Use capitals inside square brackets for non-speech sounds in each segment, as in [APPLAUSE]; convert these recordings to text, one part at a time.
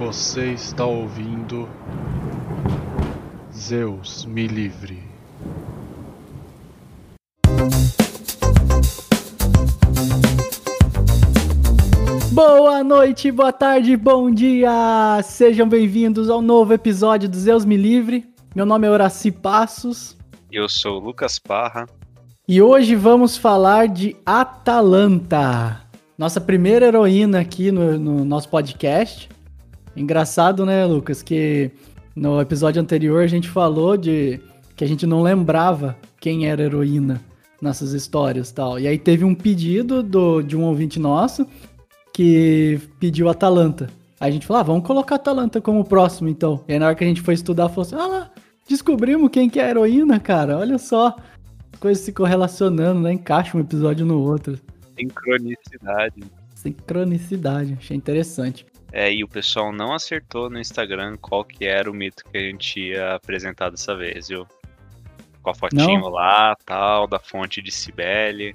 Você está ouvindo Zeus me livre. Boa noite, boa tarde, bom dia! Sejam bem-vindos ao novo episódio do Zeus Me Livre. Meu nome é Horaci Passos. Eu sou o Lucas Parra. E hoje vamos falar de Atalanta, nossa primeira heroína aqui no, no nosso podcast. Engraçado, né, Lucas, que no episódio anterior a gente falou de que a gente não lembrava quem era heroína nessas histórias tal. E aí teve um pedido do, de um ouvinte nosso que pediu Atalanta. Aí a gente falou, ah, vamos colocar Atalanta como próximo então. E aí na hora que a gente foi estudar, falou assim, ah lá, descobrimos quem que é a heroína, cara, olha só. As coisas se correlacionando, né? Encaixa um episódio no outro. Sincronicidade. Sincronicidade, achei interessante. É, e o pessoal não acertou no Instagram qual que era o mito que a gente ia apresentar dessa vez, viu? Com a fotinho não. lá, tal, da fonte de Cibele.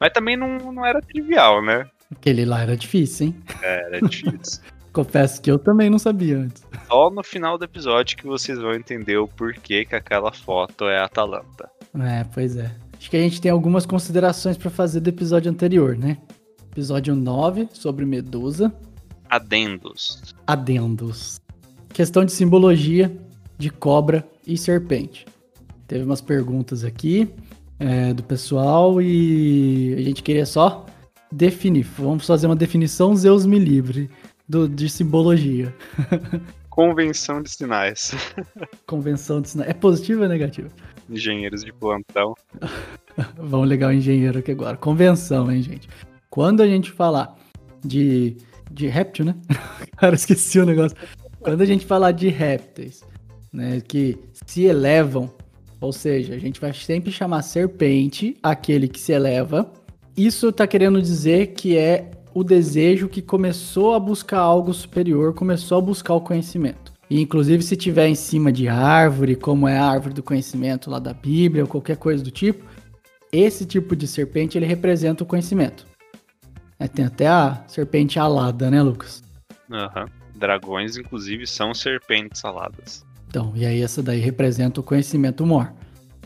Mas também não, não era trivial, né? Aquele lá era difícil, hein? É, era difícil. [LAUGHS] Confesso que eu também não sabia antes. Só no final do episódio que vocês vão entender o porquê que aquela foto é a Atalanta. É, pois é. Acho que a gente tem algumas considerações para fazer do episódio anterior, né? Episódio 9 sobre Medusa. Adendos. Adendos. Questão de simbologia de cobra e serpente. Teve umas perguntas aqui é, do pessoal e a gente queria só definir. Vamos fazer uma definição Zeus me livre do, de simbologia. [LAUGHS] Convenção de sinais. [LAUGHS] Convenção de sinais. É positivo ou negativo? Engenheiros de plantão. [LAUGHS] Vamos ligar o engenheiro aqui agora. Convenção, hein, gente? Quando a gente falar de, de réptil, né? [LAUGHS] Cara, esqueci o negócio. Quando a gente falar de répteis, né, que se elevam, ou seja, a gente vai sempre chamar serpente aquele que se eleva isso está querendo dizer que é o desejo que começou a buscar algo superior, começou a buscar o conhecimento. E inclusive se tiver em cima de árvore, como é a árvore do conhecimento lá da Bíblia ou qualquer coisa do tipo, esse tipo de serpente ele representa o conhecimento. Tem até a serpente alada, né, Lucas? Aham. Uhum. Dragões, inclusive, são serpentes aladas. Então, e aí essa daí representa o conhecimento mor.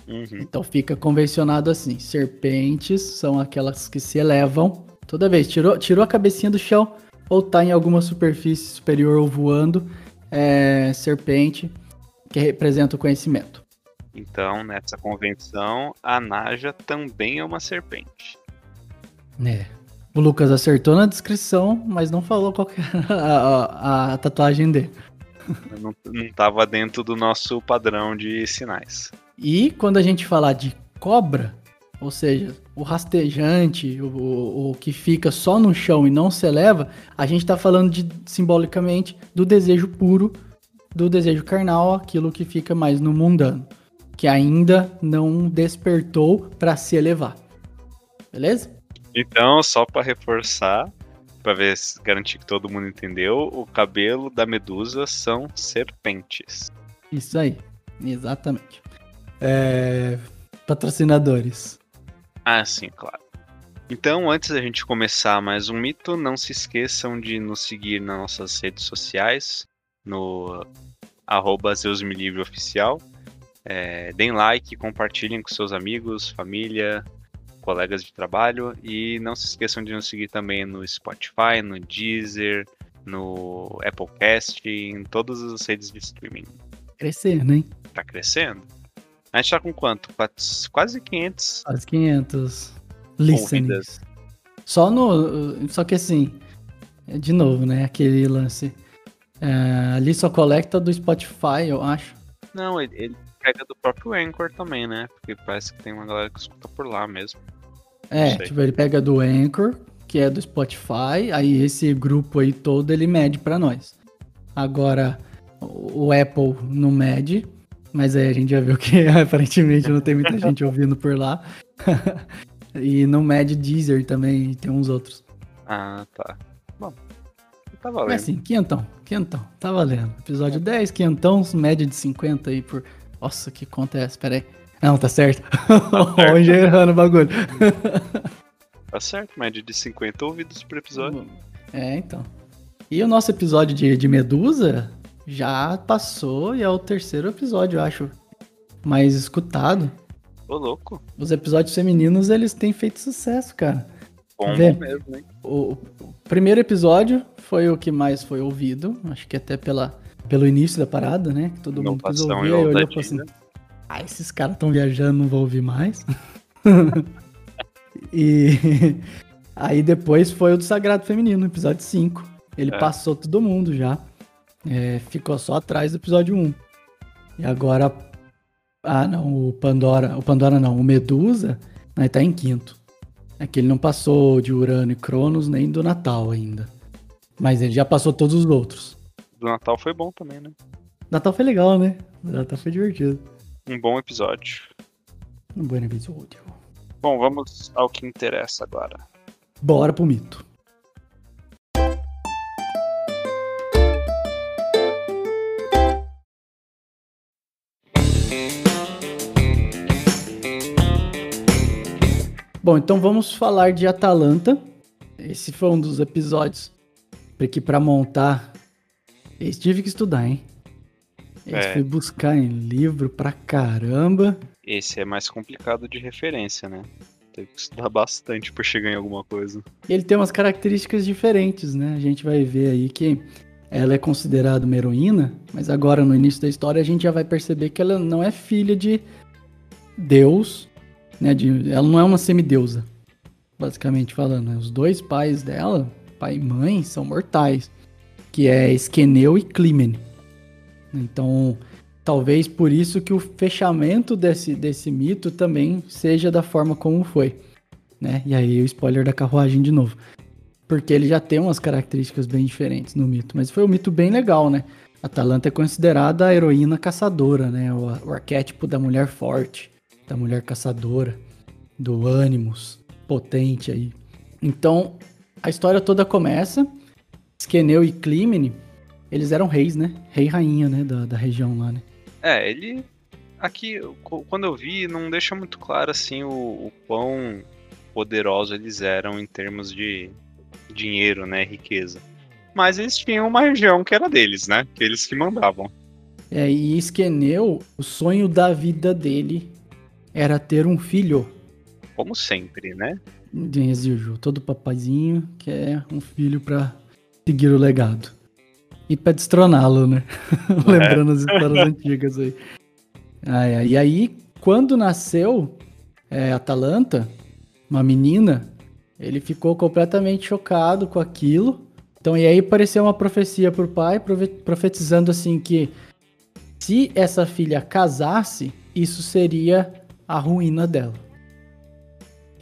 Uhum. Então fica convencionado assim: serpentes são aquelas que se elevam toda vez. Tirou, tirou a cabecinha do chão ou tá em alguma superfície superior ou voando, é serpente que representa o conhecimento. Então, nessa convenção, a Naja também é uma serpente. É. O Lucas acertou na descrição, mas não falou qual é a, a, a tatuagem dele. Não, não tava dentro do nosso padrão de sinais. E quando a gente falar de cobra, ou seja, o rastejante, o, o, que fica só no chão e não se eleva, a gente está falando de, simbolicamente do desejo puro, do desejo carnal, aquilo que fica mais no mundano, que ainda não despertou para se elevar. Beleza? Então, só para reforçar, para ver garantir que todo mundo entendeu, o cabelo da medusa são serpentes. Isso aí, exatamente. É... Patrocinadores. Ah, sim, claro. Então, antes da gente começar mais um mito, não se esqueçam de nos seguir nas nossas redes sociais, no arroba Oficial. É, deem like, compartilhem com seus amigos, família, colegas de trabalho e não se esqueçam de nos seguir também no Spotify, no Deezer, no Applecast, em todas as redes de streaming. Crescendo, hein? Tá crescendo. A gente tá com quanto? Quase 500. Quase 500 listeners. Só no. Só que assim, de novo, né? Aquele lance. É, ali só coleta do Spotify, eu acho. Não, ele, ele, pega do próprio Anchor também, né? Porque parece que tem uma galera que escuta por lá mesmo. É, tipo, ele pega do Anchor, que é do Spotify, aí esse grupo aí todo ele mede para nós. Agora, o Apple não mede, mas aí a gente já viu que [LAUGHS] aparentemente não tem muita gente ouvindo por lá. [LAUGHS] e não mede Deezer também, tem uns outros. Ah, tá. Bom, tá valendo. Mas assim, quinhentão, quinhentão, tá valendo. Episódio 10, quinhentão, média de 50 aí por... Nossa, que conta é essa? Pera aí. Não, tá certo. [LAUGHS] Tá [LAUGHS] Hoje errando o bagulho. [LAUGHS] tá certo, média de 50 ouvidos por episódio. É, então. E o nosso episódio de, de Medusa já passou e é o terceiro episódio, eu acho, mais escutado. Ô, louco. Os episódios femininos, eles têm feito sucesso, cara. Bom Vê. mesmo, hein? O, o primeiro episódio foi o que mais foi ouvido, acho que até pela, pelo início da parada, né? Que todo mundo quis ouvir, e aí olhou e falou ousadia. assim, ah, esses caras estão viajando, não vou ouvir mais. [LAUGHS] e aí depois foi o do Sagrado Feminino, episódio 5. Ele É. passou todo mundo já. É, ficou só atrás do episódio 1. E agora. Ah, não, o Pandora. O Pandora não, o Medusa né, tá em quinto. É que ele não passou de Urano e Cronos nem do Natal ainda. Mas ele já passou todos os outros. Do Natal foi bom também, né? Natal foi legal, né? Natal foi divertido. Um bom episódio. Um bom episódio. Bom, vamos ao que interessa agora. Bora pro mito. Bom, então vamos falar de Atalanta. Esse foi um dos episódios que para montar, eu tive que estudar, hein? Esse É. fui buscar em livro pra caramba. Esse é mais complicado de referência, né? Teve que estudar bastante pra chegar em alguma coisa. E ele tem umas características diferentes, né? A gente vai ver aí que ela é considerada uma heroína, mas agora no início da história a gente já vai perceber que ela não é filha de Deus, né? De, ela não é uma semideusa, basicamente falando. né? Os dois pais dela, pai e mãe, são mortais, que é Esqueneu e Clímene. Então, talvez por isso que o fechamento desse, desse mito também seja da forma como foi né? E aí o spoiler da carruagem de novo. Porque ele já tem umas características bem diferentes no mito. Mas foi um mito bem legal, né? Atalanta é considerada a heroína caçadora, né? O, o arquétipo da mulher forte, da mulher caçadora, do ânimos potente aí. Então, a história toda começa. Esqueneu e Clímene, eles eram reis, né? Rei e rainha, né? Da, da região lá, né? É, ele. Aqui, quando eu vi, não deixa muito claro assim o, o quão poderosos eles eram em termos de dinheiro, né? Riqueza. Mas eles tinham uma região que era deles, né? Que eles que mandavam. É, e Esqueneu, o sonho da vida dele era ter um filho. Como sempre, né? de Exígio, todo papazinho quer um filho pra seguir o legado. E pra destroná-lo, né? [LAUGHS] Lembrando as histórias [LAUGHS] antigas aí. E aí, quando nasceu é, Atalanta, uma menina, ele ficou completamente chocado com aquilo. Então, e aí apareceu uma profecia pro pai, profe- profetizando assim que se essa filha casasse, isso seria a ruína dela.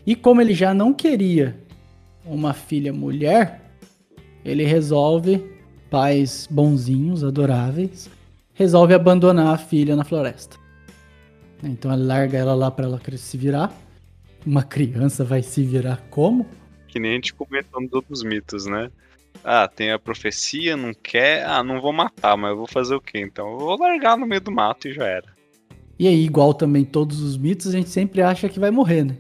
E como ele já não queria uma filha mulher, ele resolve, pais bonzinhos, adoráveis, resolve abandonar a filha na floresta. Então ele larga ela lá para ela se virar. Uma criança vai se virar como? Que nem a gente comentou nos outros mitos, né? Ah, tem a profecia, não quer. Ah, não vou matar, mas eu vou fazer o quê? Então eu vou largar no meio do mato e já era. E aí, igual também todos os mitos, a gente sempre acha que vai morrer, né?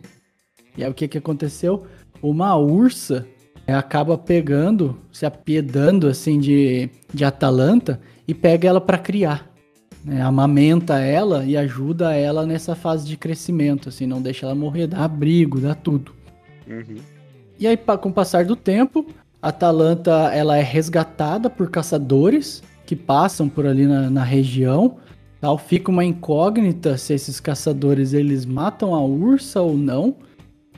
E aí o que que aconteceu? Uma ursa acaba pegando, se apiedando assim de, de Atalanta e pega ela para criar. Né? Amamenta ela e ajuda ela nessa fase de crescimento, assim, não deixa ela morrer, dá abrigo, dá tudo. Uhum. E aí, com o passar do tempo, Atalanta ela é resgatada por caçadores que passam por ali na, na região. Tal. Fica uma incógnita se esses caçadores eles matam a ursa ou não.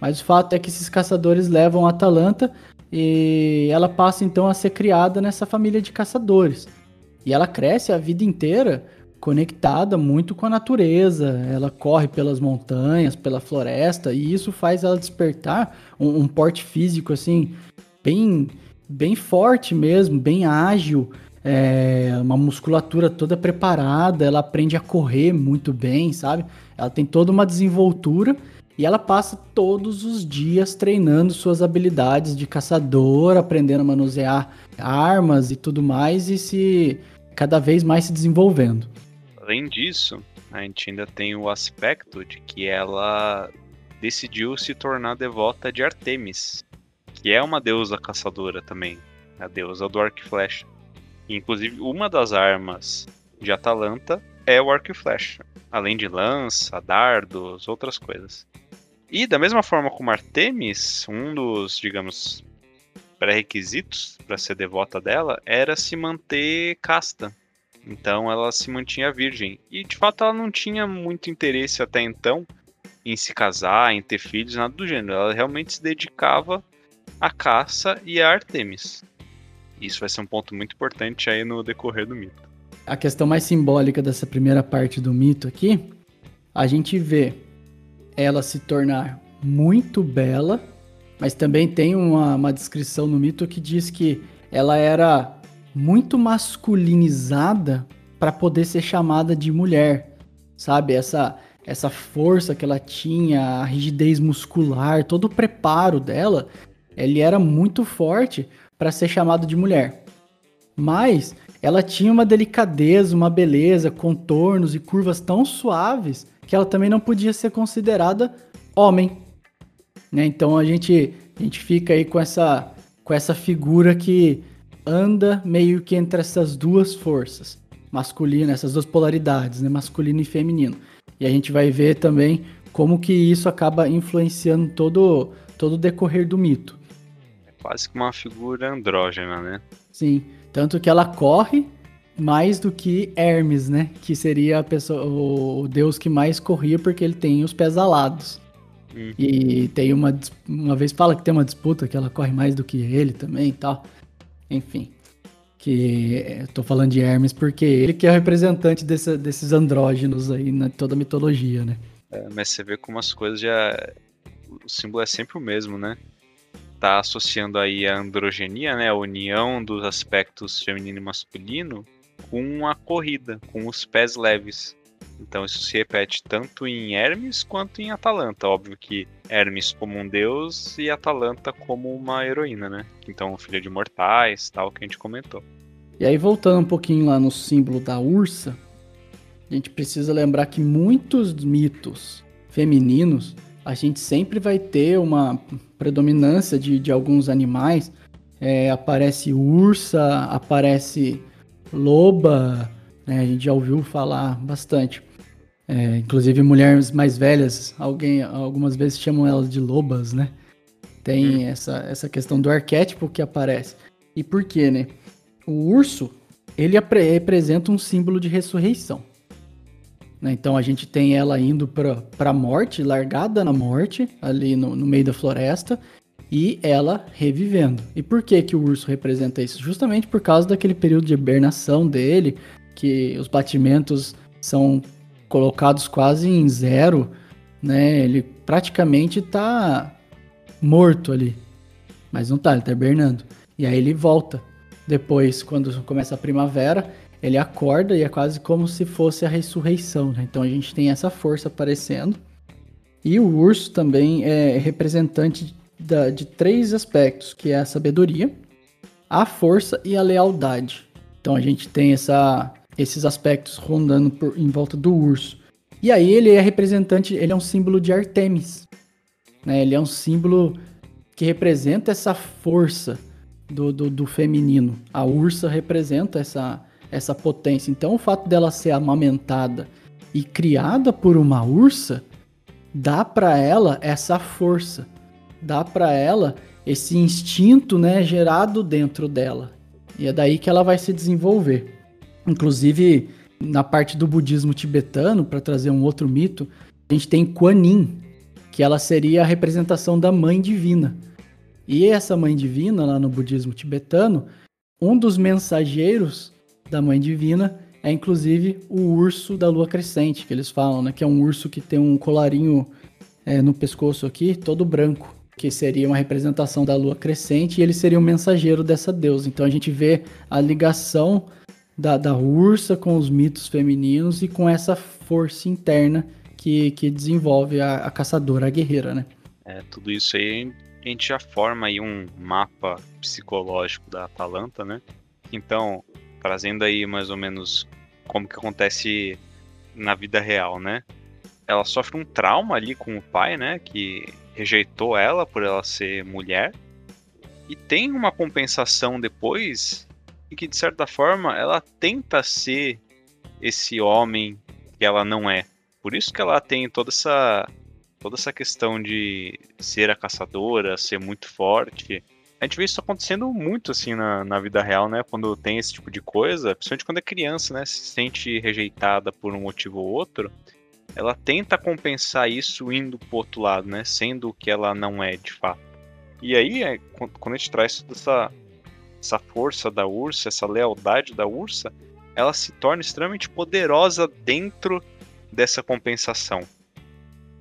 Mas o fato é que esses caçadores levam a Atalanta e ela passa então a ser criada nessa família de caçadores. E ela cresce a vida inteira conectada muito com a natureza. Ela corre pelas montanhas, pela floresta, e isso faz ela despertar um, um porte físico assim bem bem forte mesmo, bem ágil, é, uma musculatura toda preparada. Ela aprende a correr muito bem, sabe? Ela tem toda uma desenvoltura e ela passa todos os dias treinando suas habilidades de caçador, aprendendo a manusear armas e tudo mais e se cada vez mais se desenvolvendo. Além disso, a gente ainda tem o aspecto de que ela decidiu se tornar devota de Artemis, que é uma deusa caçadora também. a deusa do arco e flecha. Inclusive, uma das armas de Atalanta é o arco e flecha, além de lança, dardos, outras coisas. E da mesma forma como Artemis, um dos, digamos, pré-requisitos para ser devota dela era se manter casta. Então ela se mantinha virgem. E de fato ela não tinha muito interesse até então em se casar, em ter filhos, nada do gênero. Ela realmente se dedicava à caça e a Artemis. Isso vai ser um ponto muito importante aí no decorrer do mito. A questão mais simbólica dessa primeira parte do mito aqui, a gente vê ela se tornar muito bela, mas também tem uma, uma descrição no mito que diz que ela era muito masculinizada para poder ser chamada de mulher, sabe? Essa essa força que ela tinha, a rigidez muscular, todo o preparo dela, ele era muito forte para ser chamado de mulher. Mas ela tinha uma delicadeza, uma beleza, contornos e curvas tão suaves que ela também não podia ser considerada homem. Né? Então a gente, a gente fica aí com essa, com essa figura que anda meio que entre essas duas forças, masculina, essas duas polaridades, né? masculino e feminino. E a gente vai ver também como que isso acaba influenciando todo, todo o decorrer do mito. É quase que uma figura andrógena, né? Sim, tanto que ela corre mais do que Hermes, né? Que seria a pessoa, o deus que mais corria porque ele tem os pés alados. Uhum. E tem uma, uma vez fala que tem uma disputa que ela corre mais do que ele também e tal. Enfim. Que eu tô falando de Hermes porque ele que é o representante desse, desses andrógenos aí na toda a mitologia, né? É, mas você vê como as coisas já. O símbolo é sempre o mesmo, né? Tá associando aí a androgenia, né? A união dos aspectos feminino e masculino com a corrida, com os pés leves. Então isso se repete tanto em Hermes quanto em Atalanta. Óbvio que Hermes como um deus e Atalanta como uma heroína, né? Então filha de mortais, tal, que a gente comentou. E aí voltando um pouquinho lá no símbolo da ursa, a gente precisa lembrar que muitos mitos femininos, a gente sempre vai ter uma predominância de, de alguns animais. É, aparece ursa, aparece loba, né? A gente já ouviu falar bastante. É, inclusive mulheres mais velhas, alguém, algumas vezes chamam elas de lobas, né? Tem hum. essa, essa questão do arquétipo que aparece. E por quê, né? O urso, ele representa um símbolo de ressurreição. Né? Então a gente tem ela indo para a morte, largada na morte, ali no, no meio da floresta, e ela revivendo. E por que que o urso representa isso? Justamente por causa daquele período de hibernação dele, que os batimentos são colocados quase em zero, né? Ele praticamente tá morto ali. Mas não tá, ele tá hibernando. E aí ele volta. Depois, quando começa a primavera, ele acorda e é quase como se fosse a ressurreição, né? Então a gente tem essa força aparecendo. E o urso também é representante da, de três aspectos, que é a sabedoria, a força e a lealdade. Então a gente tem essa, esses aspectos rondando por, em volta do urso. E aí ele é representante, ele é um símbolo de Artemis. Né? Ele é um símbolo que representa essa força do, do, do feminino. A ursa representa essa, essa potência. Então o fato dela ser amamentada e criada por uma ursa dá para ela essa força dá para ela esse instinto, né, gerado dentro dela. E é daí que ela vai se desenvolver. Inclusive, na parte do budismo tibetano, para trazer um outro mito, a gente tem Kuan Yin, que ela seria a representação da mãe divina. E essa mãe divina, lá no budismo tibetano, um dos mensageiros da mãe divina é inclusive o urso da lua crescente, que eles falam, né? Que é um urso que tem um colarinho é, no pescoço aqui, todo branco que seria uma representação da lua crescente, e ele seria o mensageiro dessa deusa. Então a gente vê a ligação da, da ursa com os mitos femininos e com essa força interna que, que desenvolve a, a caçadora, a guerreira, né? É, tudo isso aí a gente já forma aí um mapa psicológico da Atalanta, né? Então, trazendo aí mais ou menos como que acontece na vida real, né? Ela sofre um trauma ali com o pai, né? Que rejeitou ela por ela ser mulher. e tem uma compensação depois e que de certa forma ela tenta ser esse homem que ela não é. Por isso que ela tem toda essa toda essa questão de ser a caçadora, ser muito forte. A gente vê isso acontecendo muito assim na, na vida real, né? Quando tem esse tipo de coisa, principalmente quando é criança, né? Se sente rejeitada por um motivo ou outro, ela tenta compensar isso indo pro outro lado, né? Sendo o que ela não é de fato. E aí, é, quando a gente traz toda essa, essa força da ursa, essa lealdade da ursa, ela se torna extremamente poderosa dentro dessa compensação.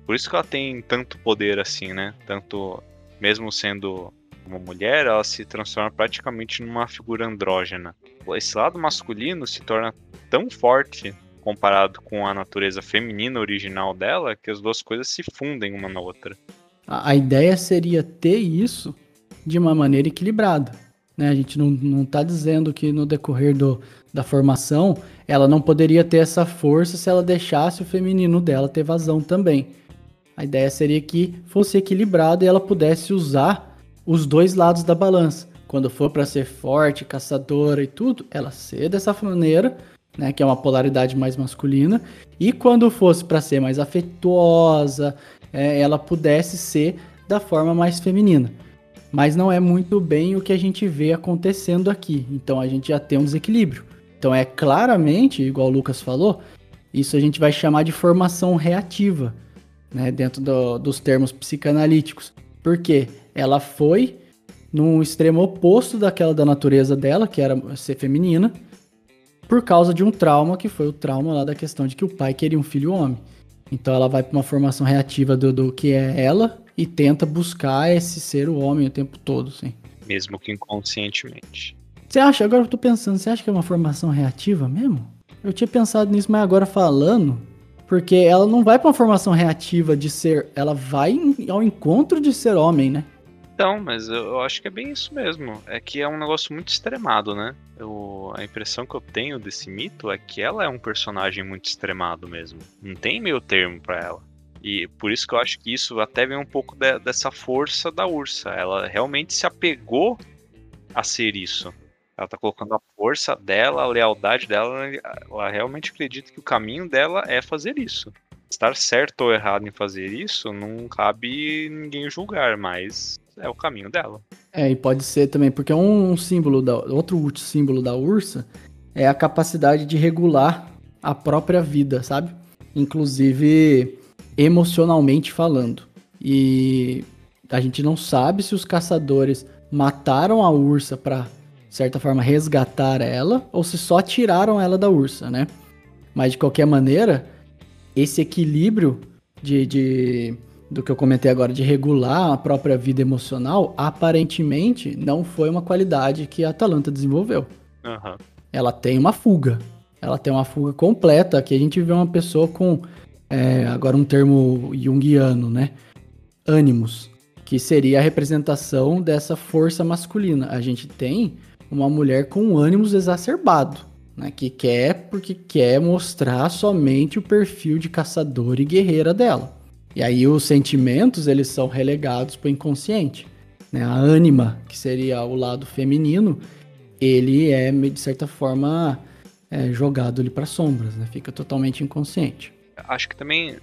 Por isso que ela tem tanto poder assim, né? Tanto, mesmo sendo uma mulher, ela se transforma praticamente numa figura andrógena. Esse lado masculino se torna tão forte comparado com a natureza feminina original dela que as duas coisas se fundem uma na outra. A, a ideia seria ter isso de uma maneira equilibrada. Né? A gente não, não tá dizendo que no decorrer do, da formação ela não poderia ter essa força se ela deixasse o feminino dela ter vazão também. A ideia seria que fosse equilibrado e ela pudesse usar os dois lados da balança. Quando for para ser forte, caçadora e tudo, ela ser dessa maneira, né, que é uma polaridade mais masculina, e quando fosse para ser mais afetuosa, é, ela pudesse ser da forma mais feminina. Mas não é muito bem o que a gente vê acontecendo aqui. Então a gente já tem um desequilíbrio. Então é claramente, igual o Lucas falou, isso a gente vai chamar de formação reativa, né, dentro do, dos termos psicanalíticos. Porque ela foi no extremo oposto daquela da natureza dela, que era ser feminina, por causa de um trauma, que foi o trauma lá da questão de que o pai queria um filho homem. Então ela vai para uma formação reativa do, do que é ela e tenta buscar esse ser o homem o tempo todo, sim. Mesmo que inconscientemente. Você acha, agora eu tô pensando, você acha que é uma formação reativa mesmo? Eu tinha pensado nisso, mas agora falando, porque ela não vai para uma formação reativa de ser, ela vai ao encontro de ser homem, né? Então, mas eu, acho que é bem isso mesmo. É que é um negócio muito extremado, né? Eu, a impressão que eu tenho desse mito é que ela é um personagem muito extremado mesmo. Não tem meio termo para ela. E por isso que eu acho que isso até vem um pouco de, dessa força da ursa. Ela realmente se apegou a ser isso. Ela tá colocando a força dela, a lealdade dela. Ela realmente acredita que o caminho dela é fazer isso. Estar certo ou errado em fazer isso não cabe ninguém julgar, mas é o caminho dela. É, e pode ser também, porque um símbolo da. Outro símbolo da ursa é a capacidade de regular a própria vida, sabe? Inclusive emocionalmente falando. E a gente não sabe se os caçadores mataram a ursa para de certa forma resgatar ela ou se só tiraram ela da ursa, né? Mas de qualquer maneira, esse equilíbrio de, de do que eu comentei agora, de regular a própria vida emocional, aparentemente não foi uma qualidade que a Atalanta desenvolveu. Uhum. Ela tem uma fuga. Ela tem uma fuga completa. Aqui a gente vê uma pessoa com, é, agora um termo junguiano, né? Ânimos, que seria a representação dessa força masculina. A gente tem uma mulher com ânimos exacerbado, né? Que quer porque quer mostrar somente o perfil de caçadora e guerreira dela. E aí os sentimentos, eles são relegados para o inconsciente. Né? A ânima, que seria o lado feminino, ele é, de certa forma, é, jogado ali para sombras, né? Fica totalmente inconsciente. Acho que também,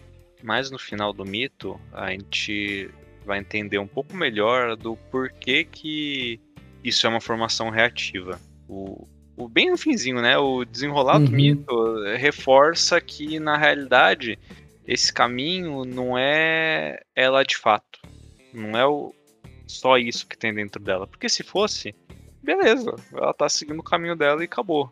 mais no final do mito, a gente vai entender um pouco melhor do porquê que isso é uma formação reativa. O, o bem no finzinho, né? O desenrolar uhum. do mito reforça que, na realidade, esse caminho não é ela de fato. Não é o, só isso que tem dentro dela. Porque se fosse, beleza, ela tá seguindo o caminho dela e acabou.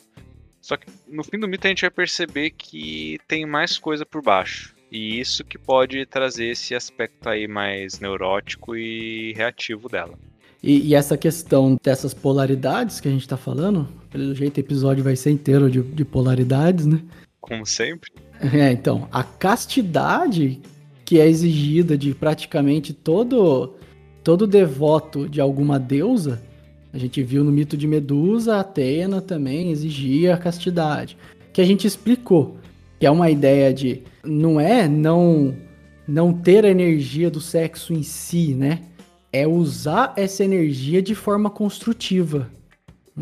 Só que no fim do mito a gente vai perceber que tem mais coisa por baixo. E isso que pode trazer esse aspecto aí mais neurótico e reativo dela. E, e essa questão dessas polaridades que a gente tá falando, pelo jeito o episódio vai ser inteiro de, de polaridades, né? Como sempre. É, então, a castidade que é exigida de praticamente todo todo devoto de alguma deusa, a gente viu no mito de Medusa, Atena também exigia a castidade, que a gente explicou, que é uma ideia de não é não não ter a energia do sexo em si, né? é usar essa energia de forma construtiva.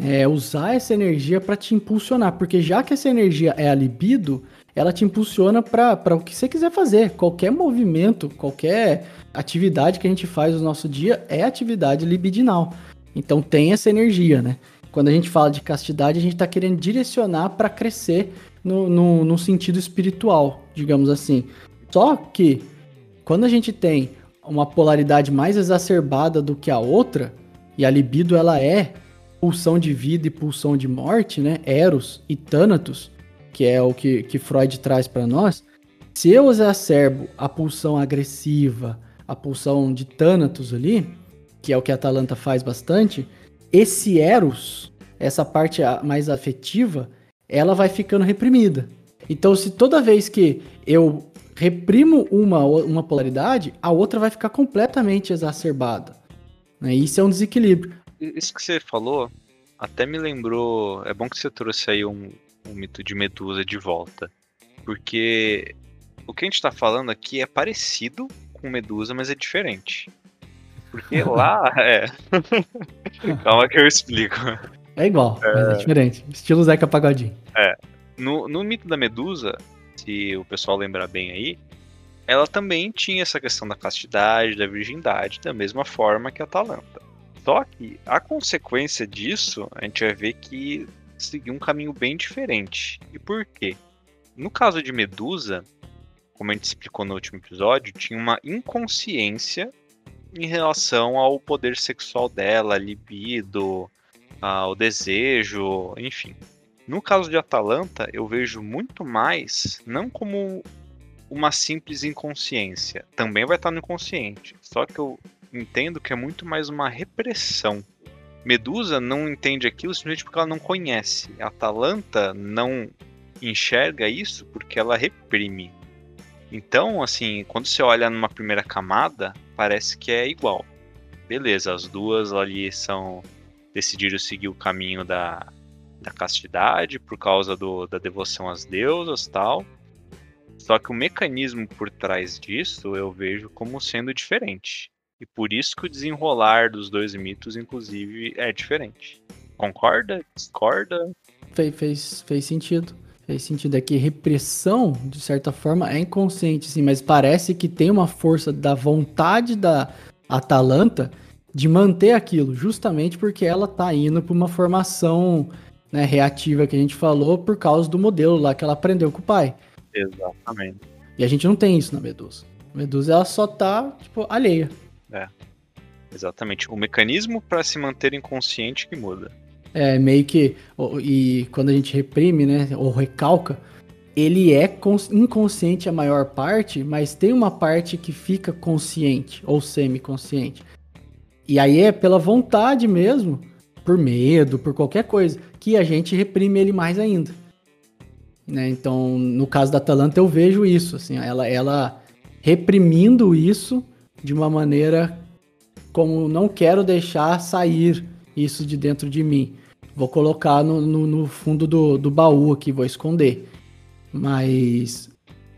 É usar essa energia para te impulsionar, porque já que essa energia é a libido, ela te impulsiona para o que você quiser fazer. Qualquer movimento, qualquer atividade que a gente faz no nosso dia é atividade libidinal. Então tem essa energia, né? Quando a gente fala de castidade, a gente está querendo direcionar para crescer no, no, no sentido espiritual, digamos assim. Só que quando a gente tem uma polaridade mais exacerbada do que a outra, e a libido ela é pulsão de vida e pulsão de morte, né? Eros e Thanatos, que é o que, que Freud traz para nós. Se eu exacerbo a pulsão agressiva, a pulsão de Thanatos ali, que é o que a Atalanta faz bastante, esse Eros, essa parte mais afetiva, ela vai ficando reprimida. Então, se toda vez que eu reprimo uma, uma polaridade, a outra vai ficar completamente exacerbada. Né? Isso é um desequilíbrio. Isso que você falou até me lembrou. É bom que você trouxe aí um, um mito de Medusa de volta. Porque o que a gente está falando aqui é parecido com Medusa, mas é diferente. Porque [LAUGHS] lá é. [LAUGHS] Calma que eu explico. É igual, é... mas é diferente. Estilo Zeca Pagodinho. É. No, no mito da Medusa, se o pessoal lembrar bem aí, ela também tinha essa questão da castidade, da virgindade, da mesma forma que a Atalanta. Só que a consequência disso, a gente vai ver que seguiu um caminho bem diferente. E por quê? No caso de Medusa, como a gente explicou no último episódio, tinha uma inconsciência em relação ao poder sexual dela, libido, ao desejo, enfim. No caso de Atalanta, eu vejo muito mais, não como uma simples inconsciência, também vai estar no inconsciente, só que eu entendo que é muito mais uma repressão. Medusa não entende aquilo simplesmente porque ela não conhece. Atalanta não enxerga isso porque ela reprime. Então, assim, quando você olha numa primeira camada, parece que é igual. Beleza, as duas ali são decidiram seguir o caminho da, da castidade por causa do, da devoção às deusas tal. Só que o mecanismo por trás disso eu vejo como sendo diferente. E por isso que o desenrolar dos dois mitos, inclusive, é diferente. Concorda? Discorda? Fez, fez, fez sentido. Fez sentido. É que repressão, de certa forma, é inconsciente, sim, mas parece que tem uma força da vontade da Atalanta de manter aquilo, justamente porque ela tá indo para uma formação né, reativa que a gente falou por causa do modelo lá que ela aprendeu com o pai. Exatamente. E a gente não tem isso na Medusa. A Medusa ela só tá, tipo, alheia. É. Exatamente. O mecanismo para se manter inconsciente que muda. É, meio que. E quando a gente reprime, né? Ou recalca, ele é inconsciente a maior parte, mas tem uma parte que fica consciente ou semi-consciente. E aí é pela vontade mesmo, por medo, por qualquer coisa, que a gente reprime ele mais ainda. Né? Então, no caso da Atalanta, eu vejo isso, assim, ela, ela reprimindo isso de uma maneira como não quero deixar sair isso de dentro de mim. Vou colocar no, no, no fundo do, do baú aqui, vou esconder. Mas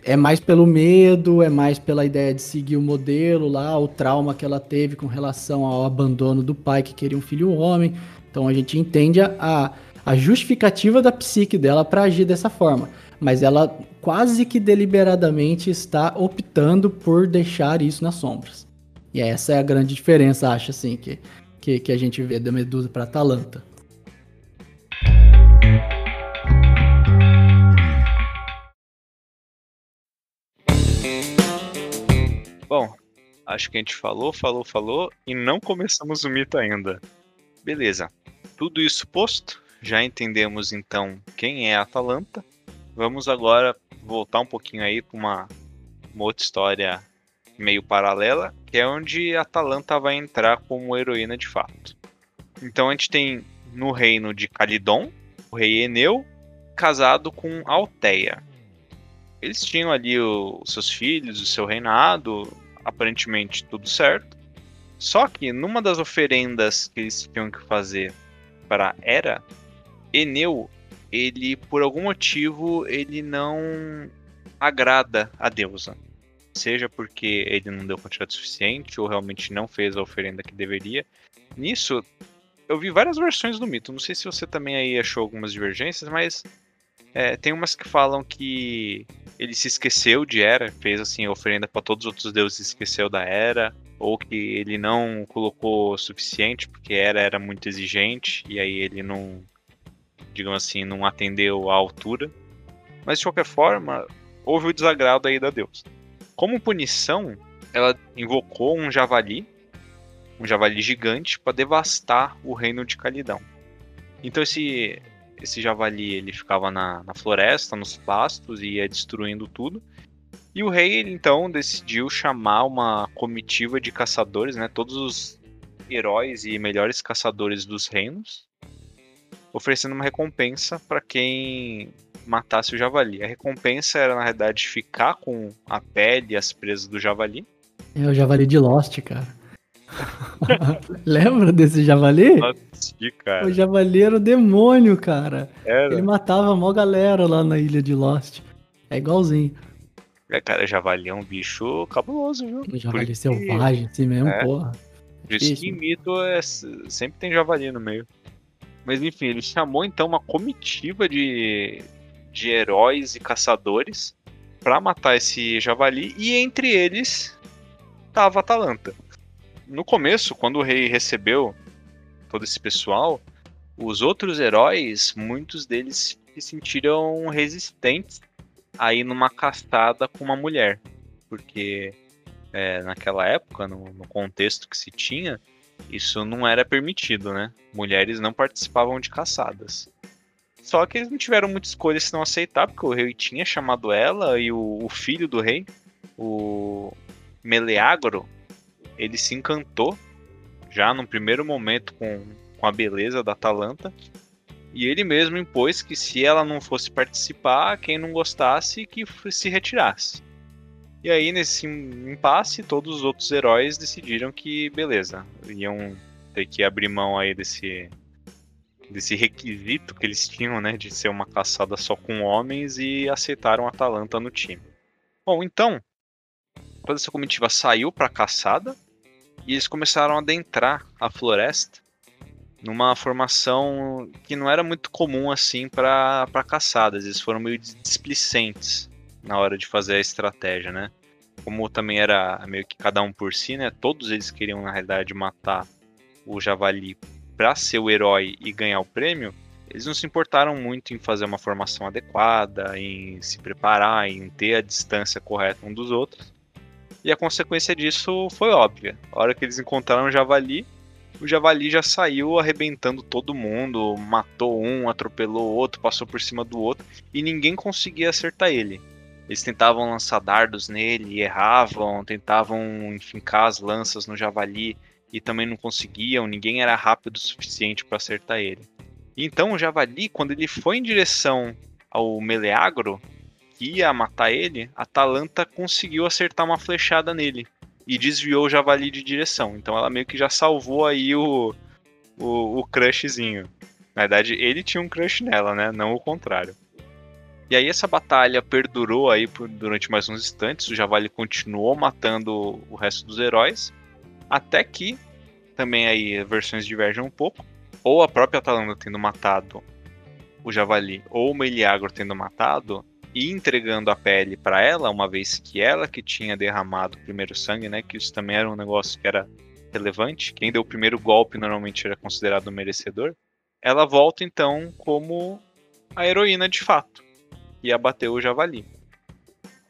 é mais pelo medo, é mais pela ideia de seguir o modelo lá, o trauma que ela teve com relação ao abandono do pai que queria um filho homem. Então a gente entende a, a justificativa da psique dela para agir dessa forma. Mas ela quase que deliberadamente está optando por deixar isso nas sombras. E essa é a grande diferença, acho assim, que, que, que a gente vê da Medusa para Atalanta. Bom, acho que a gente falou, falou, falou e não começamos o mito ainda. Beleza. Tudo isso posto, já entendemos então quem é a Atalanta. Vamos agora voltar um pouquinho aí para uma, uma outra história meio paralela, que é onde a Atalanta vai entrar como heroína de fato. Então a gente tem no reino de Calidon, o rei Eneu, casado com Alteia. Eles tinham ali os seus filhos, o seu reinado, aparentemente tudo certo. Só que numa das oferendas que eles tinham que fazer para Hera, Eneu, ele por algum motivo ele não agrada a deusa. seja porque ele não deu quantidade suficiente ou realmente não fez a oferenda que deveria. Nisso, eu vi várias versões do mito. Não sei se você também aí achou algumas divergências, mas é, tem umas que falam que ele se esqueceu de Era, fez assim oferenda para todos os outros deuses e esqueceu da Era, ou que ele não colocou o suficiente porque Era era muito exigente e aí ele não, digamos assim, não atendeu à altura. Mas de qualquer forma, houve o desagrado aí da deusa. Como punição, ela invocou um javali, um javali gigante, para devastar o reino de Calidão. Então esse esse javali ele ficava na, na floresta, nos pastos e ia destruindo tudo. E o rei então decidiu chamar uma comitiva de caçadores, né, todos os heróis e melhores caçadores dos reinos, oferecendo uma recompensa para quem matasse o javali. A recompensa era na realidade ficar com a pele e as presas do javali. É o javali de Lost, cara. [LAUGHS] Lembra desse javali? Sim, cara. O javali era o demônio, cara. Era. Ele matava a maior galera lá na ilha de Lost. É igualzinho. É, cara, javali é um bicho cabuloso, viu? O javali Por- selvagem, assim mesmo, É. porra. Por isso que em mito é, sempre tem javali no meio. Mas enfim, ele chamou então uma comitiva de, de heróis e caçadores pra matar esse javali e entre eles tava a Atalanta. No começo, quando o rei recebeu todo esse pessoal, os outros heróis, muitos deles se sentiram resistentes a ir numa caçada com uma mulher, porque é, naquela época, no, no contexto que se tinha, isso não era permitido, né? Mulheres não participavam de caçadas. Só que eles não tiveram muita escolha se não aceitar, porque o rei tinha chamado ela e o, o filho do rei, o Meleagro, ele se encantou já num primeiro momento com, com a beleza da Atalanta. E ele mesmo impôs que se ela não fosse participar, quem não gostasse que se retirasse. E aí, nesse impasse, todos os outros heróis decidiram que, beleza, iam ter que abrir mão aí desse, desse requisito que eles tinham, né, de ser uma caçada só com homens e aceitaram a Atalanta no time. Bom, então, toda essa comitiva saiu para caçada e eles começaram a adentrar a floresta numa formação que não era muito comum assim para caçadas. Eles foram meio displicentes na hora de fazer a estratégia, né? Como também era meio que cada um por si, né? Todos eles queriam na realidade matar o javali para ser o herói e ganhar o prêmio. Eles não se importaram muito em fazer uma formação adequada, em se preparar, em ter a distância correta um dos outros. E a consequência disso foi óbvia. A hora que eles encontraram o javali, o javali já saiu arrebentando todo mundo, matou um, atropelou o outro, passou por cima do outro e ninguém conseguia acertar ele. Eles tentavam lançar dardos nele e erravam, tentavam enfincar as lanças no javali e também não conseguiam, ninguém era rápido o suficiente para acertar ele. Então o javali, quando ele foi em direção ao Meleagro, que ia matar ele, Atalanta conseguiu acertar uma flechada nele e desviou o javali de direção. Então ela meio que já salvou aí o, o, o crushzinho. Na verdade, ele tinha um crush nela, né? Não o contrário. E aí essa batalha perdurou aí por, durante mais uns instantes. O javali continuou matando o resto dos heróis. Até que, também aí versões divergem um pouco. Ou a própria Atalanta tendo matado o javali, ou o Meliagro tendo matado, e entregando a pele para ela, uma vez que ela que tinha derramado o primeiro sangue, né? Que isso também era um negócio que era relevante. Quem deu o primeiro golpe normalmente era considerado merecedor. Ela volta então como a heroína de fato e abateu o javali.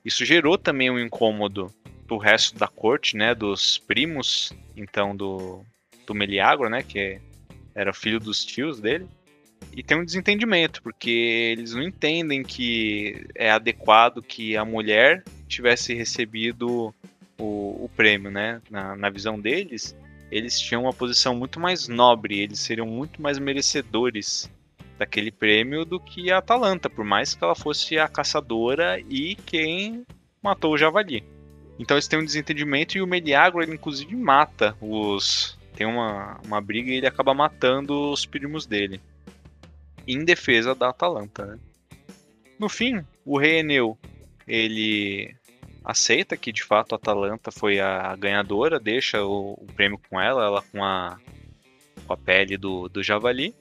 Isso gerou também um incômodo do resto da corte, né? Dos primos, então do do Meliagro, né? Que era filho dos tios dele e tem um desentendimento, porque eles não entendem que é adequado que a mulher tivesse recebido o, o prêmio, né? Na, na visão deles, eles tinham uma posição muito mais nobre, eles seriam muito mais merecedores daquele prêmio do que a Atalanta, por mais que ela fosse a caçadora e quem matou o javali. Então eles têm um desentendimento e o Meliagro, ele inclusive mata os. Tem uma, uma briga e ele acaba matando os primos dele em defesa da Atalanta. Né? No fim, o rei Eneu ele aceita que de fato a Atalanta foi a ganhadora, deixa o, o prêmio com ela, ela com a, com a pele do, do javali.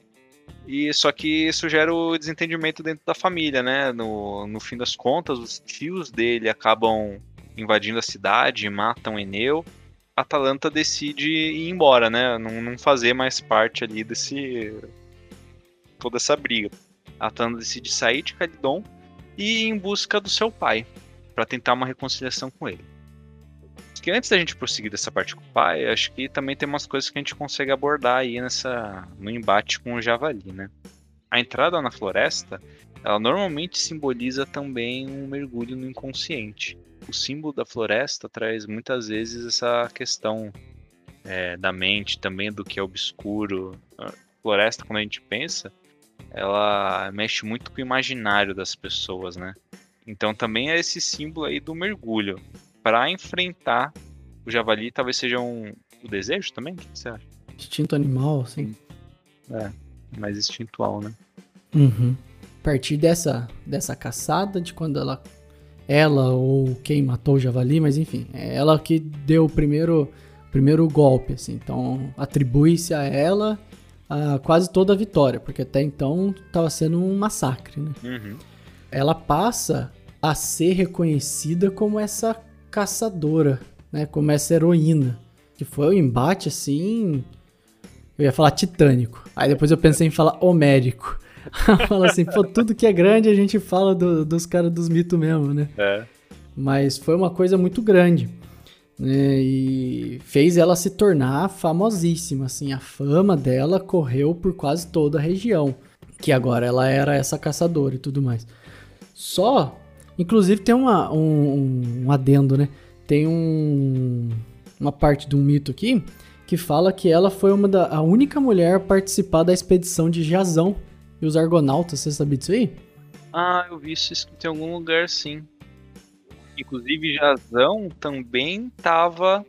E só que isso gera o desentendimento dentro da família, né? No, no fim das contas, os tios dele acabam invadindo a cidade, matam Eneu. Atalanta decide ir embora, né? Não, não fazer mais parte ali desse toda essa briga. Atalanta decide sair de Calidon e ir em busca do seu pai para tentar uma reconciliação com ele. Que antes da gente prosseguir dessa parte com o pai, acho que também tem umas coisas que a gente consegue abordar aí nessa no embate com o javali, né? A entrada na floresta, ela normalmente simboliza também um mergulho no inconsciente. O símbolo da floresta traz muitas vezes essa questão é, da mente, também do que é obscuro. A floresta, quando a gente pensa, ela mexe muito com o imaginário das pessoas, né? Então também é esse símbolo aí do mergulho para enfrentar o javali talvez seja um o desejo também? O que você acha? Instinto animal, assim. É, mais instintual, né? Uhum. A partir dessa, dessa caçada, de quando ela. Ela ou quem matou o javali, mas enfim, é ela que deu o primeiro, primeiro golpe, assim. Então atribui-se a ela a quase toda a vitória, porque até então estava sendo um massacre, né? Uhum. Ela passa a ser reconhecida como essa caçadora, né? Como essa heroína. Que foi um embate assim. Eu ia falar titânico. Aí depois eu pensei em falar homérico. [LAUGHS] Fala assim, pô, tudo que é grande a gente fala do- dos caras dos mitos mesmo, né? É. Mas foi uma coisa muito grande. né? E fez ela se tornar famosíssima, assim. A fama dela correu por quase toda a região. Que agora ela era essa caçadora e tudo mais. Só, inclusive tem uma, um, um adendo, né? Tem um, uma parte de um mito aqui que fala que ela foi uma da, a única mulher a participar da expedição de Jazão e os Argonautas. Você sabia disso aí? Ah, eu vi isso escrito em algum lugar sim. Inclusive Jazão também tava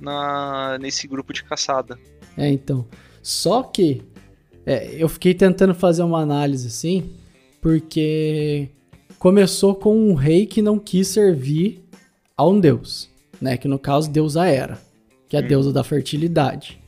na, nesse grupo de caçada. É, então. Só que é, eu fiquei tentando fazer uma análise assim, porque começou com um rei que não quis servir a um deus, né? Que no caso deusa Hera, que é a Hum. deusa da fertilidade.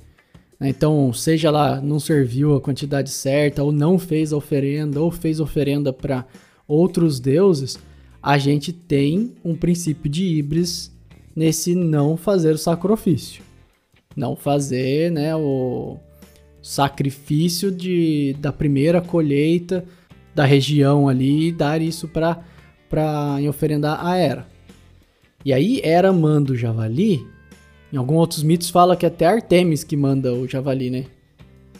né? Então, seja lá não serviu a quantidade certa, ou não fez a oferenda, ou fez oferenda para outros deuses, a gente tem um princípio de híbris nesse não fazer o sacrifício. Não fazer, né, o sacrifício de, da primeira colheita da região ali e dar isso para para oferendar a Hera. E aí Hera manda o javali. Em alguns outros mitos fala que até Artemis que manda o javali, né?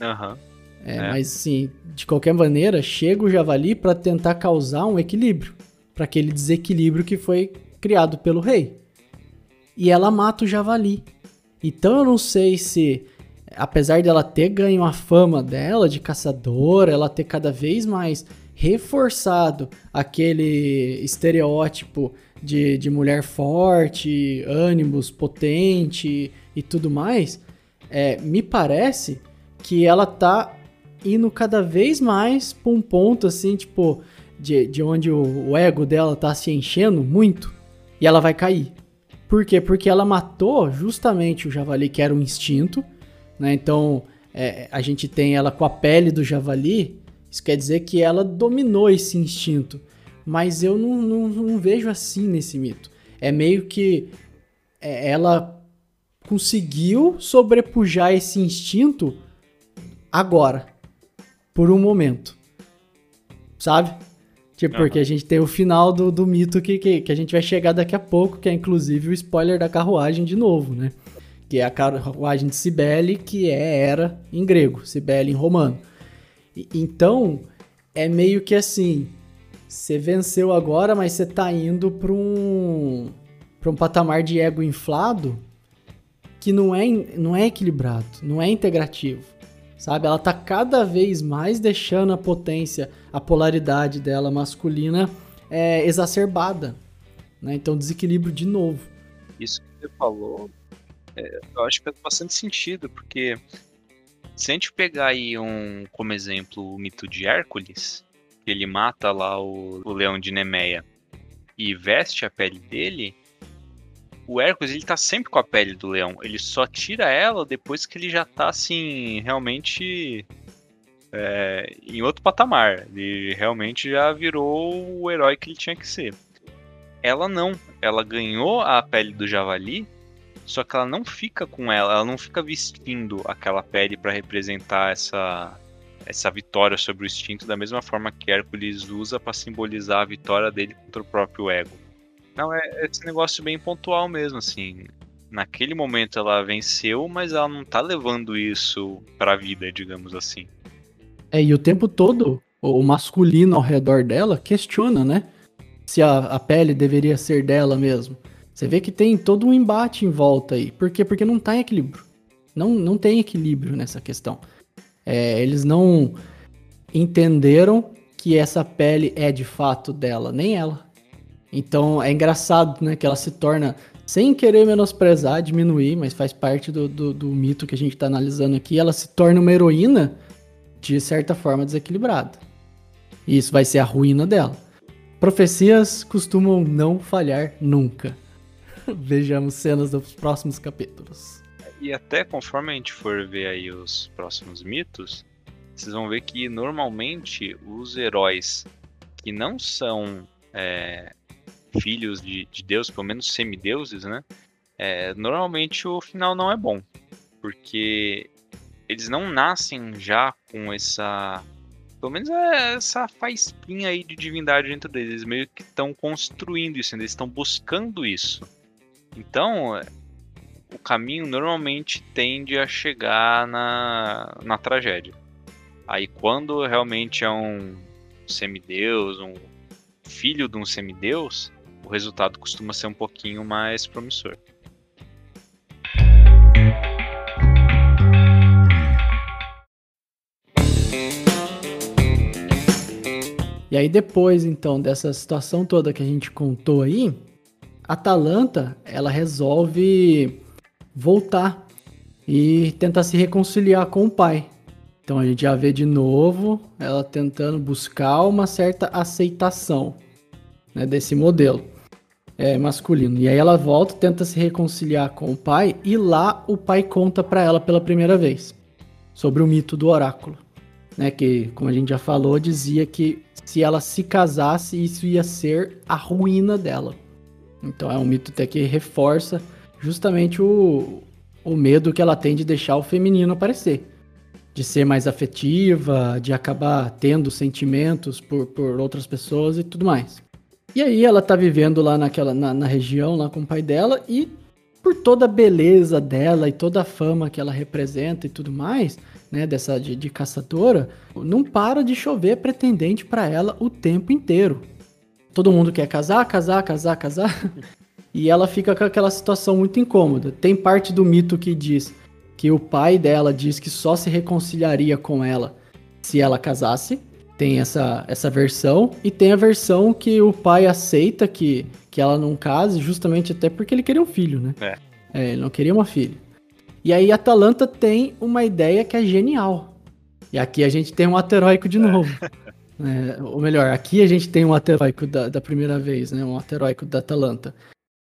Aham. É, É. Mas assim, de qualquer maneira, chega o javali para tentar causar um equilíbrio, para aquele desequilíbrio que foi criado pelo rei. E ela mata o javali. Então eu não sei se, apesar dela ter ganho a fama dela de caçadora, ela ter cada vez mais reforçado aquele estereótipo de, de mulher forte, ânimos, potente e tudo mais, é, me parece que ela tá indo cada vez mais pra um ponto assim, tipo, de, de onde o, o ego dela tá se enchendo muito e ela vai cair. Por quê? Porque ela matou justamente o javali, que era um instinto, né? Então é, a gente tem ela com a pele do javali, isso quer dizer que ela dominou esse instinto. Mas eu não, não, não vejo assim nesse mito. É meio que é, ela conseguiu sobrepujar esse instinto agora, por um momento. Sabe? Tipo, Aham. porque a gente tem o final do, do mito que, que, que a gente vai chegar daqui a pouco, que é inclusive o spoiler da carruagem de novo, né? Que é a carruagem de Cibele, que é Hera em grego, Cibele em romano. Então, é meio que assim, você venceu agora, mas você tá indo pra um, pra um patamar de ego inflado que não é, não é equilibrado, não é integrativo, sabe? Ela tá cada vez mais deixando a potência, a polaridade dela masculina é, exacerbada, né? Então desequilíbrio de novo. Isso que você falou, é, eu acho que faz bastante sentido, porque se a gente pegar aí um, como exemplo o mito de Hércules, que ele mata lá o, o leão de Nemeia e veste a pele dele, o Hércules ele tá sempre com a pele do leão. Ele só tira ela depois que ele já tá assim, realmente é, em outro patamar. Ele realmente já virou o herói que ele tinha que ser. Ela não. Ela ganhou a pele do javali, só que ela não fica com ela, ela não fica vestindo aquela pele para representar essa essa vitória sobre o instinto da mesma forma que Hércules usa para simbolizar a vitória dele contra o próprio ego. Não, é esse negócio bem pontual mesmo, assim. Naquele momento ela venceu, mas ela não tá levando isso pra vida, digamos assim. É, e o tempo todo o masculino ao redor dela questiona, né? Se a, a pele deveria ser dela mesmo. Você vê que tem todo um embate em volta aí. Por quê? Porque não tá em equilíbrio. Não, não tem equilíbrio nessa questão. É, eles não entenderam que essa pele é de fato dela, nem ela. Então é engraçado, né, que ela se torna, sem querer menosprezar, diminuir, mas faz parte do, do, do mito que a gente está analisando aqui, ela se torna uma heroína de certa forma desequilibrada. E isso vai ser a ruína dela. Profecias costumam não falhar nunca. [LAUGHS] Vejamos cenas dos próximos capítulos. E até conforme a gente for ver aí os próximos mitos, vocês vão ver que normalmente os heróis que não são é, filhos de, de Deus, pelo menos semideuses, né? É, normalmente o final não é bom, porque eles não nascem já com essa, pelo menos é essa faísquinha aí de divindade dentro deles, eles meio que estão construindo isso, eles estão buscando isso. Então, o caminho normalmente tende a chegar na, na tragédia. Aí quando realmente é um semideus, um filho de um semideus, o resultado costuma ser um pouquinho mais promissor. E aí depois, então, dessa situação toda que a gente contou aí, Atalanta, ela resolve voltar e tentar se reconciliar com o pai. Então a gente já vê de novo ela tentando buscar uma certa aceitação né, desse modelo é, masculino. E aí ela volta, tenta se reconciliar com o pai e lá o pai conta para ela pela primeira vez sobre o mito do oráculo, né? Que, como a gente já falou, dizia que se ela se casasse, isso ia ser a ruína dela. Então é um mito até que reforça justamente o, o medo que ela tem de deixar o feminino aparecer. De ser mais afetiva, de acabar tendo sentimentos por, por outras pessoas e tudo mais. E aí ela tá vivendo lá naquela, na, na região, lá com o pai dela, e por toda a beleza dela e toda a fama que ela representa e tudo mais, né, dessa de, de caçadora, não para de chover pretendente para ela o tempo inteiro. Todo mundo quer casar, casar, casar, casar. [LAUGHS] e ela fica com aquela situação muito incômoda. Tem parte do mito que diz que o pai dela diz que só se reconciliaria com ela se ela casasse, tem essa, essa versão, e tem a versão que o pai aceita que, que ela não case, justamente até porque ele queria um filho, né? É. é ele não queria uma filha. E aí Atalanta tem uma ideia que é genial. E aqui a gente tem um ateróico de novo. É, [LAUGHS] ou melhor, aqui a gente tem um ateróico da, da primeira vez, né? Um ateróico da Atalanta.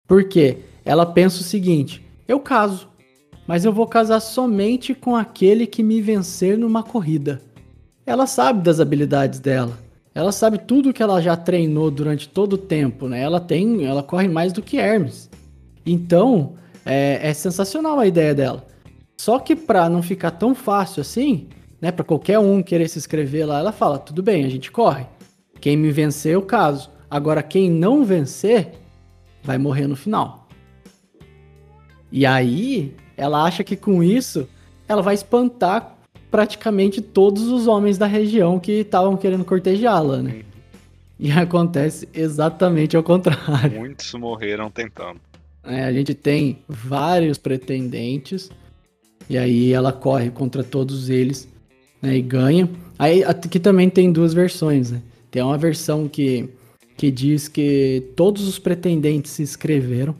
Por quê? Ela pensa o seguinte: eu caso, mas eu vou casar somente com aquele que me vencer numa corrida ela sabe das habilidades dela. Ela sabe tudo que ela já treinou durante todo o tempo, né? Ela tem, ela corre mais do que Hermes. Então, é, é sensacional a ideia dela. Só que para não ficar tão fácil assim, né, para qualquer um querer se inscrever lá, ela fala: tudo bem, a gente corre. Quem me vencer, eu caso. Agora, quem não vencer, vai morrer no final. E aí, ela acha que com isso, ela vai espantar praticamente todos os homens da região que estavam querendo cortejá-la, né? E acontece exatamente ao contrário. Muitos morreram tentando. É, a gente tem vários pretendentes, e aí ela corre contra todos eles né, e ganha. Aí aqui também tem duas versões, né? Tem uma versão que, que diz que todos os pretendentes se inscreveram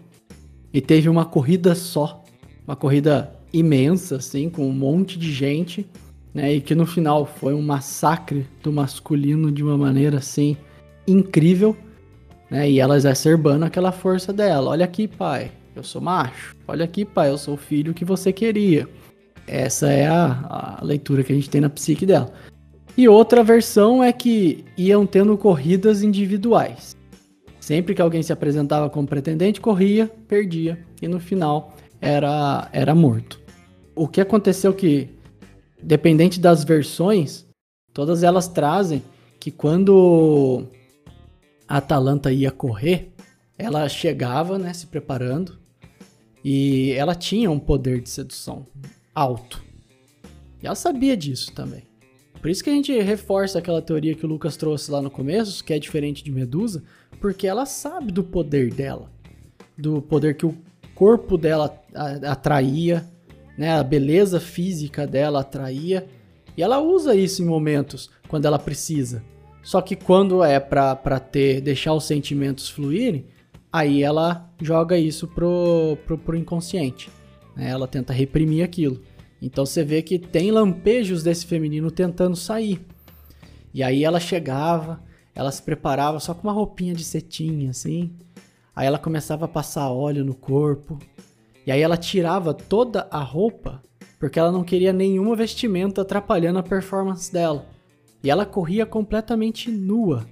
e teve uma corrida só, uma corrida imensa, assim, com um monte de gente né? E que no final foi um massacre do masculino de uma maneira assim incrível, né? E ela exacerbando aquela força dela. Olha aqui, pai. Eu sou macho. Olha aqui, pai, eu sou o filho que você queria. Essa é a, a leitura que a gente tem na psique dela. E outra versão é que iam tendo corridas individuais. Sempre que alguém se apresentava como pretendente, corria, perdia e no final era, era morto. O que aconteceu que, dependente das versões, todas elas trazem que quando a Atalanta ia correr, ela chegava, né, se preparando, e ela tinha um poder de sedução alto. E ela sabia disso também. Por isso que a gente reforça aquela teoria que o Lucas trouxe lá no começo, que é diferente de Medusa, porque ela sabe do poder dela, do poder que o corpo dela atraía, né, a beleza física dela atraía, e ela usa isso em momentos quando ela precisa. Só que quando é pra ter, deixar os sentimentos fluírem, aí ela joga isso pro, pro, pro inconsciente. Né? Ela tenta reprimir aquilo. Então você vê que tem lampejos desse feminino tentando sair. E aí ela chegava, ela se preparava só com uma roupinha de cetim, assim. Aí ela começava a passar óleo no corpo. E aí ela tirava toda a roupa, porque ela não queria nenhuma vestimenta atrapalhando a performance dela. E ela corria completamente nua.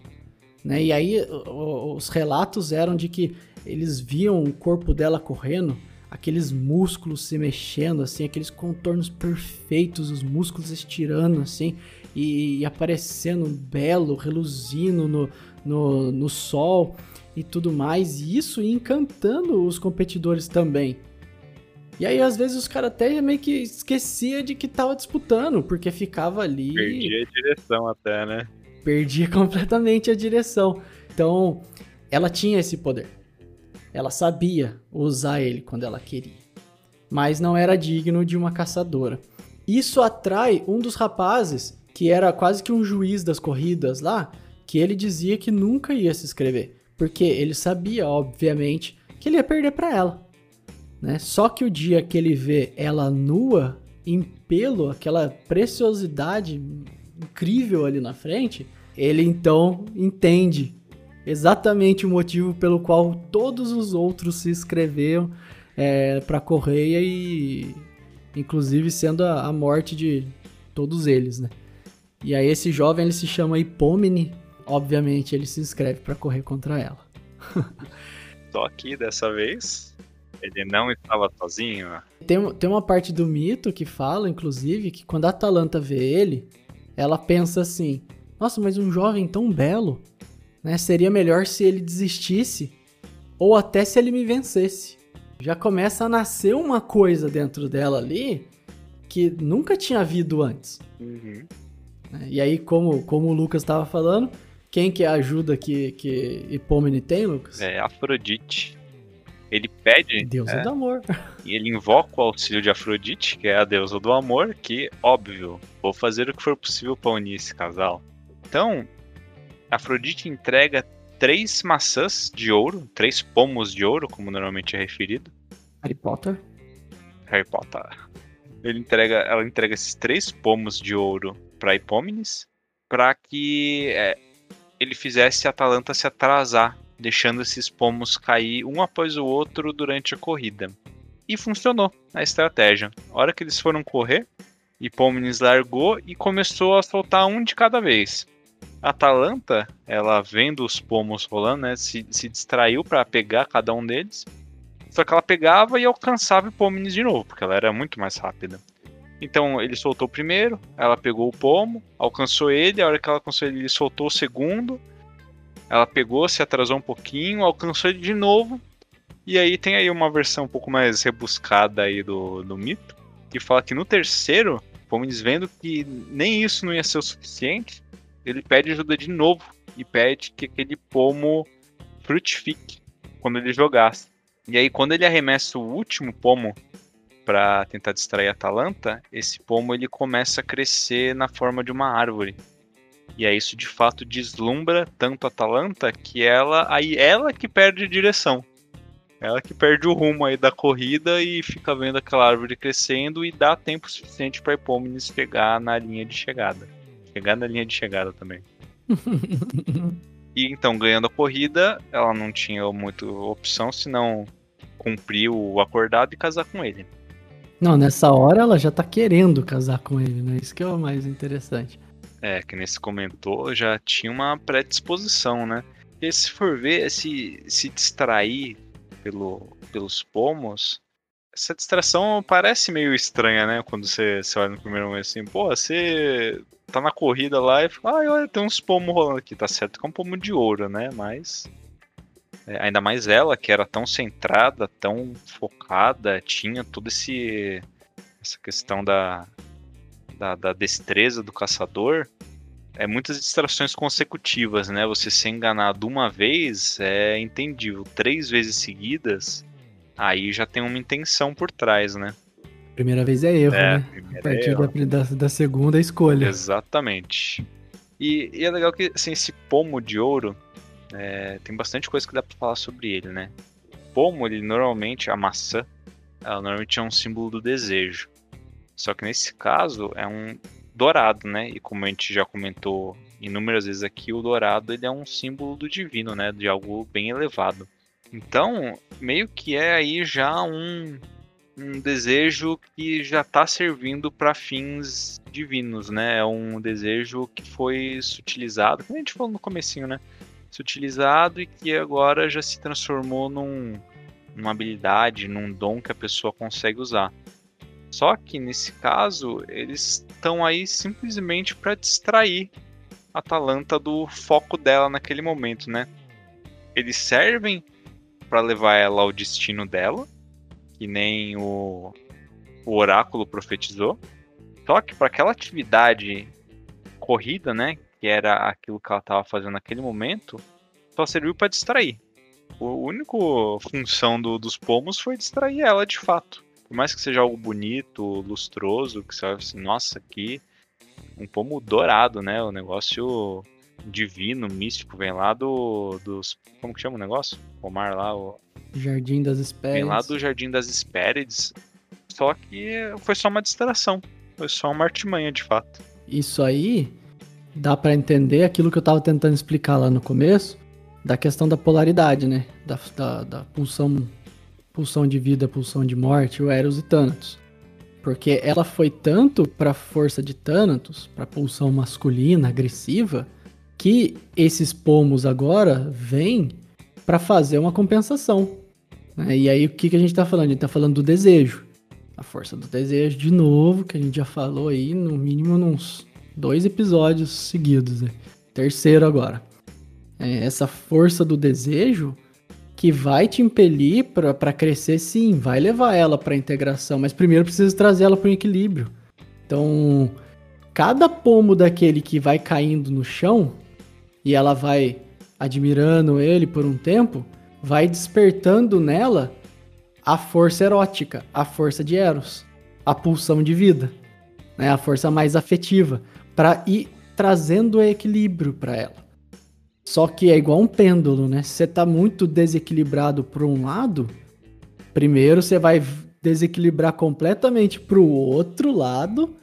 Né? E aí os relatos eram de que eles viam o corpo dela correndo, aqueles músculos se mexendo, assim, aqueles contornos perfeitos, os músculos estirando, assim, e, e aparecendo belo, reluzindo no, no, no sol e tudo mais. E isso encantando os competidores também. E aí, às vezes, os caras até meio que esquecia de que tava disputando, porque ficava ali. Perdia a direção até, né? Perdia [LAUGHS] completamente a direção. Então, ela tinha esse poder. Ela sabia usar ele quando ela queria. Mas não era digno de uma caçadora. Isso atrai um dos rapazes, que era quase que um juiz das corridas lá, que ele dizia que nunca ia se inscrever. Porque ele sabia, obviamente, que ele ia perder para ela. Né? Só que o dia que ele vê ela nua, em pelo, aquela preciosidade incrível ali na frente, ele então entende exatamente o motivo pelo qual todos os outros se inscreveram é, para correia e inclusive sendo a, a, morte de todos eles, né? E aí esse jovem ele se chama Hipomene, obviamente ele se inscreve para correr contra ela. [LAUGHS] Só que dessa vez ele não estava sozinho? Tem, tem uma parte do mito que fala, inclusive, que quando a Atalanta vê ele, ela pensa assim: nossa, mas um jovem tão belo, né? Seria melhor se ele desistisse ou até se ele me vencesse. Já começa a nascer uma coisa dentro dela ali que nunca tinha havido antes. Uhum. Né, e aí, como, como o Lucas estava falando, quem que é a ajuda que, que Hipomene tem, Lucas? É Afrodite. Ele pede. Deusa é, do amor. E ele invoca o auxílio de Afrodite, que é a deusa do amor, que, óbvio, vou fazer o que for possível para unir esse casal. Então, Afrodite entrega três maçãs de ouro, três pomos de ouro, como normalmente é referido. Harry Potter. Harry Potter. Ele entrega, ela entrega esses três pomos de ouro para Hipómenes, para que é, ele fizesse a Atalanta se atrasar deixando esses pomos cair um após o outro durante a corrida. E funcionou a estratégia. A hora que eles foram correr, Hipómenes largou e começou a soltar um de cada vez. Atalanta, ela vendo os pomos rolando, né, se, se distraiu para pegar cada um deles. Só que ela pegava e alcançava Hipómenes de novo, porque ela era muito mais rápida. Então ele soltou o primeiro, ela pegou o pomo, alcançou ele, a hora que ela alcançou ele, ele soltou o segundo, ela pegou, se atrasou um pouquinho, alcançou ele de novo. E aí tem aí uma versão um pouco mais rebuscada aí do, do mito, que fala que no terceiro, Pomenes vendo que nem isso não ia ser o suficiente, ele pede ajuda de novo e pede que aquele pomo frutifique quando ele jogasse. E aí quando ele arremessa o último pomo para tentar distrair a Atalanta, esse pomo ele começa a crescer na forma de uma árvore. E aí isso de fato deslumbra tanto a Atalanta que ela aí ela que perde direção. Ela que perde o rumo aí da corrida e fica vendo aquela árvore crescendo e dá tempo suficiente para Hipómenes pegar na linha de chegada. Chegar na linha de chegada também. [LAUGHS] e então, ganhando a corrida, ela não tinha muita opção senão cumprir o acordado e casar com ele. Não, nessa hora ela já tá querendo casar com ele, né? Isso que é o mais interessante. É, que nesse comentou já tinha uma predisposição, né? E se for ver, se, se distrair pelo, pelos pomos, essa distração parece meio estranha, né? Quando você, você olha no primeiro momento assim, pô, você tá na corrida lá e fala, ah, olha, tem uns pomos rolando aqui, tá certo que é um pomo de ouro, né? Mas. É, ainda mais ela, que era tão centrada, tão focada, tinha toda esse essa questão da, da, da destreza do caçador. É muitas distrações consecutivas, né? Você ser enganado uma vez é entendível. Três vezes seguidas, aí já tem uma intenção por trás, né? Primeira vez é erro, É, né? A partir é erro. da, da, da segunda escolha. Exatamente. E, e é legal que assim, esse pomo de ouro é, tem bastante coisa que dá pra falar sobre ele, né? Pomo, ele normalmente, a maçã, ela normalmente é um símbolo do desejo. Só que nesse caso é um dourado, né? E como a gente já comentou inúmeras vezes aqui, o dourado ele é um símbolo do divino, né? De algo bem elevado. Então, meio que é aí já um, um desejo que já está servindo para fins divinos, né? É um desejo que foi sutilizado, como a gente falou no comecinho, né? Sutilizado e que agora já se transformou num, numa habilidade, num dom que a pessoa consegue usar. Só que nesse caso, eles estão aí simplesmente para distrair a Atalanta do foco dela naquele momento, né? Eles servem para levar ela ao destino dela, que nem o, o oráculo profetizou. Só que para aquela atividade corrida, né, que era aquilo que ela estava fazendo naquele momento, só serviu para distrair. A única função do- dos pomos foi distrair ela de fato. Por mais que seja algo bonito, lustroso, que você assim, nossa, aqui um pomo dourado, né? O negócio divino, místico, vem lá do. dos. Como que chama o negócio? Pomar lá, o, Jardim das vem Espécies. lá do Jardim das Hespérides. Só que foi só uma distração. Foi só uma artimanha, de fato. Isso aí dá pra entender aquilo que eu tava tentando explicar lá no começo, da questão da polaridade, né? Da, da, da pulsão, pulsão de vida, pulsão de morte, o Eros e Thanatos. Porque ela foi tanto pra força de Thanatos, pra pulsão masculina, agressiva, que esses pomos agora vêm pra fazer uma compensação. Né? E aí o que, que a gente tá falando? A gente tá falando do desejo. A força do desejo, de novo, que a gente já falou aí, no mínimo uns dois episódios seguidos. Né? Terceiro agora. É essa força do desejo que vai te impelir pra crescer, sim, vai levar ela pra integração, mas primeiro precisa trazer ela para um equilíbrio. Então, cada pomo daquele que vai caindo no chão e ela vai admirando ele por um tempo, vai despertando nela a força erótica, a força de Eros, a pulsão de vida, né? A força mais afetiva, para ir trazendo equilíbrio para ela. Só que é igual um pêndulo, né? Se você tá muito desequilibrado para um lado, primeiro você vai desequilibrar completamente para o outro lado,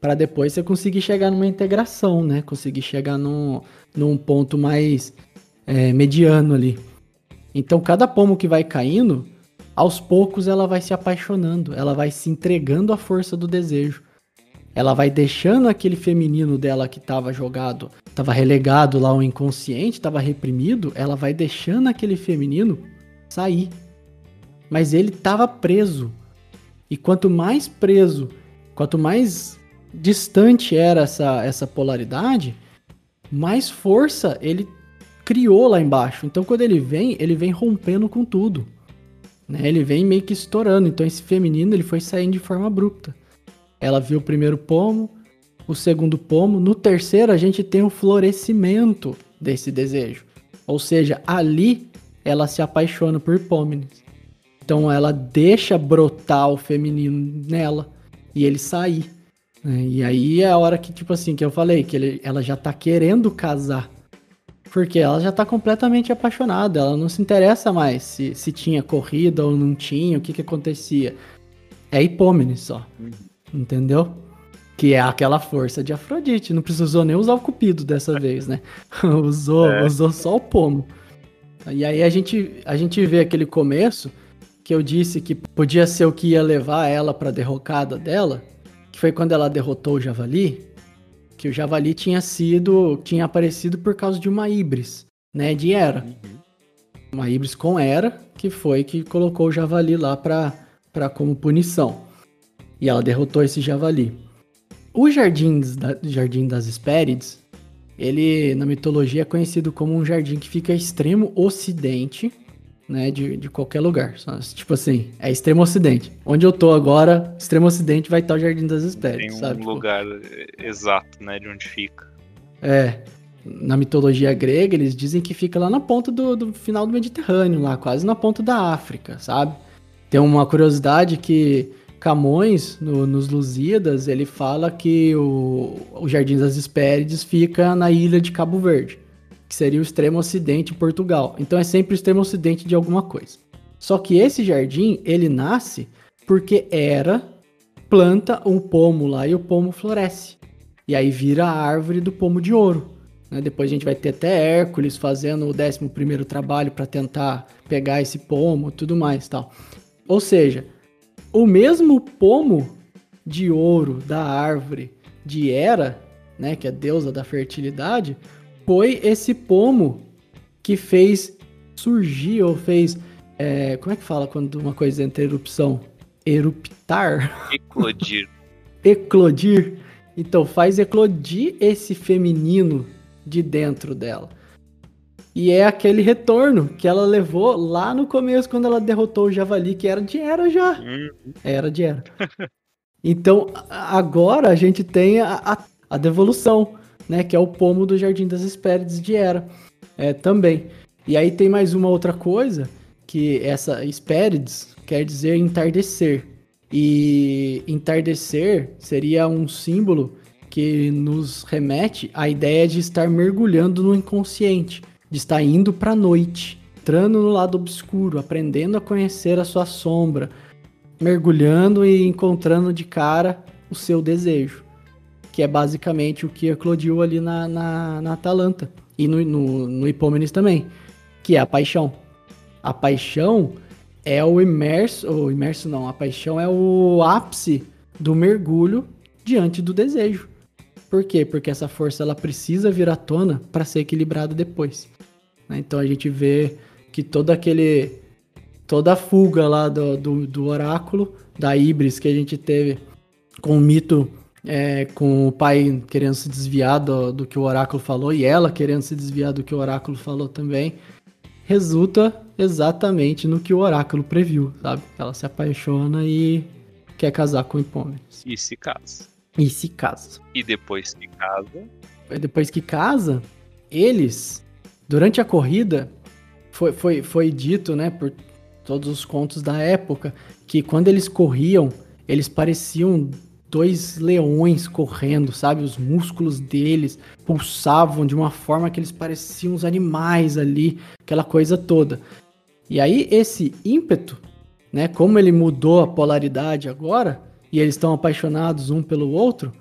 para depois você conseguir chegar numa integração, né? Conseguir chegar num, num ponto mais é, mediano ali. Então, cada pomo que vai caindo, aos poucos ela vai se apaixonando, ela vai se entregando à força do desejo. Ela vai deixando aquele feminino dela que estava jogado, estava relegado lá ao inconsciente, estava reprimido, ela vai deixando aquele feminino sair. Mas ele estava preso. E quanto mais preso, quanto mais distante era essa, essa polaridade, mais força ele criou lá embaixo. Então quando ele vem, ele vem rompendo com tudo. Né? Ele vem meio que estourando. Então esse feminino ele foi saindo de forma abrupta. Ela viu o primeiro pomo, o segundo pomo. No terceiro a gente tem o florescimento desse desejo. Ou seja, ali ela se apaixona por Pômenes. Então ela deixa brotar o feminino nela e ele sair. né? E aí é a hora que, tipo assim, que eu falei, que ele- ela já tá querendo casar. Porque ela já tá completamente apaixonada, ela não se interessa mais se, se tinha corrida ou não tinha, o que que acontecia. É Hipômenes só. Entendeu? Que é aquela força de Afrodite. Não precisou nem usar o cupido dessa [LAUGHS] vez, né? [LAUGHS] usou, É. usou só o pomo. E aí a gente, a gente vê aquele começo que eu disse que podia ser o que ia levar ela pra derrocada dela, que foi quando ela derrotou o Javali, que o Javali tinha sido, tinha aparecido por causa de uma Ibris, né, de Era. Uma Ibris com Era, que foi que colocou o Javali lá pra, pra como punição. E ela derrotou esse Javali. O Jardim, da, Jardim das Hespérides, ele na mitologia é conhecido como um jardim que fica extremo ocidente, né, de, de qualquer lugar. Tipo assim, é extremo ocidente. Onde eu tô agora, extremo ocidente vai estar o Jardim das Tem Hespérides, um sabe? Tipo, lugar eh, exato, né, de onde fica. É. Na mitologia grega, eles dizem que fica lá na ponta do, do final do Mediterrâneo, lá, quase na ponta da África, sabe? Tem uma curiosidade que Camões, no- nos Lusíadas, ele fala que o, o Jardim das Hespérides fica na ilha de Cabo Verde, que seria o extremo ocidente de Portugal. Então é sempre o extremo ocidente de alguma coisa. Só que esse jardim, ele nasce porque era planta um pomo lá e o pomo floresce. E aí vira a árvore do pomo de ouro. né? Depois a gente vai ter até Hércules fazendo o 11 primeiro trabalho para tentar pegar esse pomo tudo mais tal. Ou seja, o mesmo pomo de ouro da árvore de Hera, né, que é a deusa da fertilidade, foi esse pomo que fez surgir ou fez. é, como é que fala quando uma coisa entra em erupção? Eruptar? Eclodir. [LAUGHS] eclodir. Então faz eclodir esse feminino de dentro dela. E é aquele retorno que ela levou lá no começo, quando ela derrotou o Javali, que era de Era já. Hum, Era de Era. Então, agora a gente tem a, a, a devolução, né? Que é o pomo do Jardim das Hespérides de Era. É, também. E aí tem mais uma outra coisa, que essa Hespérides quer dizer entardecer. E entardecer seria um símbolo que nos remete à ideia de estar mergulhando no inconsciente, de estar indo para a noite, entrando no lado obscuro, aprendendo a conhecer a sua sombra, mergulhando e encontrando de cara o seu desejo, que é basicamente o que eclodiu ali na, na, na Atalanta e no, no, no Hipômenes também, que é a paixão. A paixão é o imerso, o imerso não, a paixão é o ápice do mergulho diante do desejo. Por quê? Porque essa força ela precisa vir à tona para ser equilibrada depois. né? Então a gente vê que todo aquele toda a fuga lá do, do, do oráculo da Ibris que a gente teve com o mito é, com o pai querendo se desviar do, do que o oráculo falou e ela querendo se desviar do que o oráculo falou também resulta exatamente no que o oráculo previu, sabe? Ela se apaixona e quer casar com o Hipômenes. e se casa. E se casa. E depois se casa. Depois que casa, eles, durante a corrida, foi, foi, foi dito, né, por todos os contos da época, que quando eles corriam, eles pareciam dois leões correndo, sabe? Os músculos deles pulsavam de uma forma que eles pareciam os animais ali, aquela coisa toda. E aí esse ímpeto, né, como ele mudou a polaridade agora, e eles estão apaixonados um pelo outro,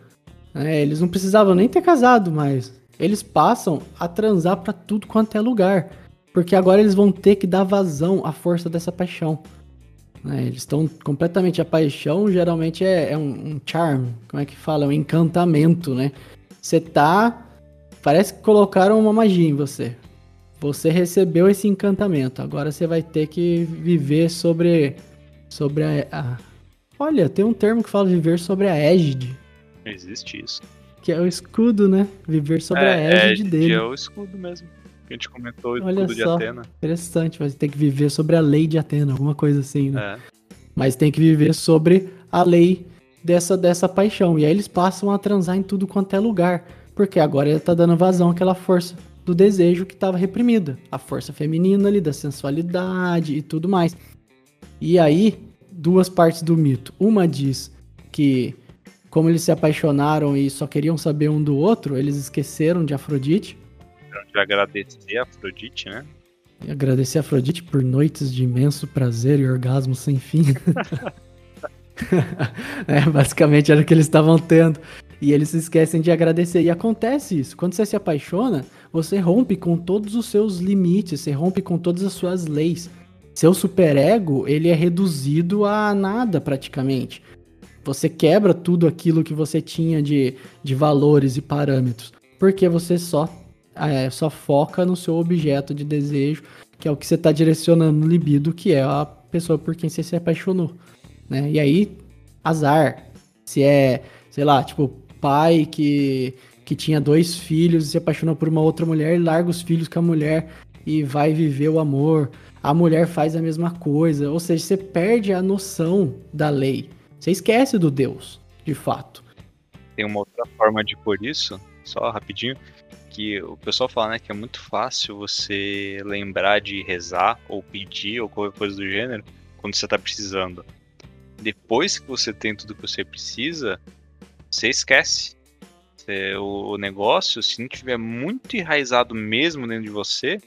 né, eles não precisavam nem ter casado mais. Eles passam a transar pra tudo quanto é lugar, porque agora eles vão ter que dar vazão à força dessa paixão. Né? Eles estão completamente. A paixão geralmente é, é um, um charm, como é que fala? É um encantamento, né? Você tá. Parece que colocaram uma magia em você. Você recebeu esse encantamento. Agora você vai ter que viver sobre. Sobre a. a- Olha, tem um termo que fala viver sobre a égide. Existe isso. Que é o escudo, né? Viver sobre a é, égide é, dele. é o escudo mesmo. Que a gente comentou, o Olha escudo de só. Atena. Interessante, vai ter que viver sobre a lei de Atena, alguma coisa assim, né? É. Mas tem que viver sobre a lei dessa, dessa paixão. E aí eles passam a transar em tudo quanto é lugar. Porque agora ele tá dando vazão àquela força do desejo que estava reprimida. A força feminina ali, da sensualidade e tudo mais. E aí, duas partes do mito. Uma diz que, como eles se apaixonaram e só queriam saber um do outro, eles esqueceram de Afrodite. De agradecer a Afrodite, né? E agradecer a Afrodite por noites de imenso prazer e orgasmo sem fim. [LAUGHS] é, basicamente era o que eles estavam tendo. E eles se esquecem de agradecer. E acontece isso. Quando você se apaixona, você rompe com todos os seus limites, você rompe com todas as suas leis. seu superego, ele é reduzido a nada praticamente. Você quebra tudo aquilo que você tinha de, de valores e parâmetros, porque você só, é, só foca no seu objeto de desejo, que é o que você está direcionando no libido, que é a pessoa por quem você se apaixonou. Né? E aí, azar. Se é, sei lá, tipo, pai que, que tinha dois filhos e se apaixonou por uma outra mulher larga os filhos com a mulher e vai viver o amor. A mulher faz a mesma coisa. Ou seja, você perde a noção da lei. Você esquece do Deus, de fato. Tem uma outra forma de pôr isso, só rapidinho, que o pessoal fala né, que é muito fácil você lembrar de rezar ou pedir ou qualquer coisa do gênero quando você está precisando. Depois que você tem tudo que você precisa, você esquece. Você, o, o, negócio, se não tiver muito enraizado mesmo dentro de você,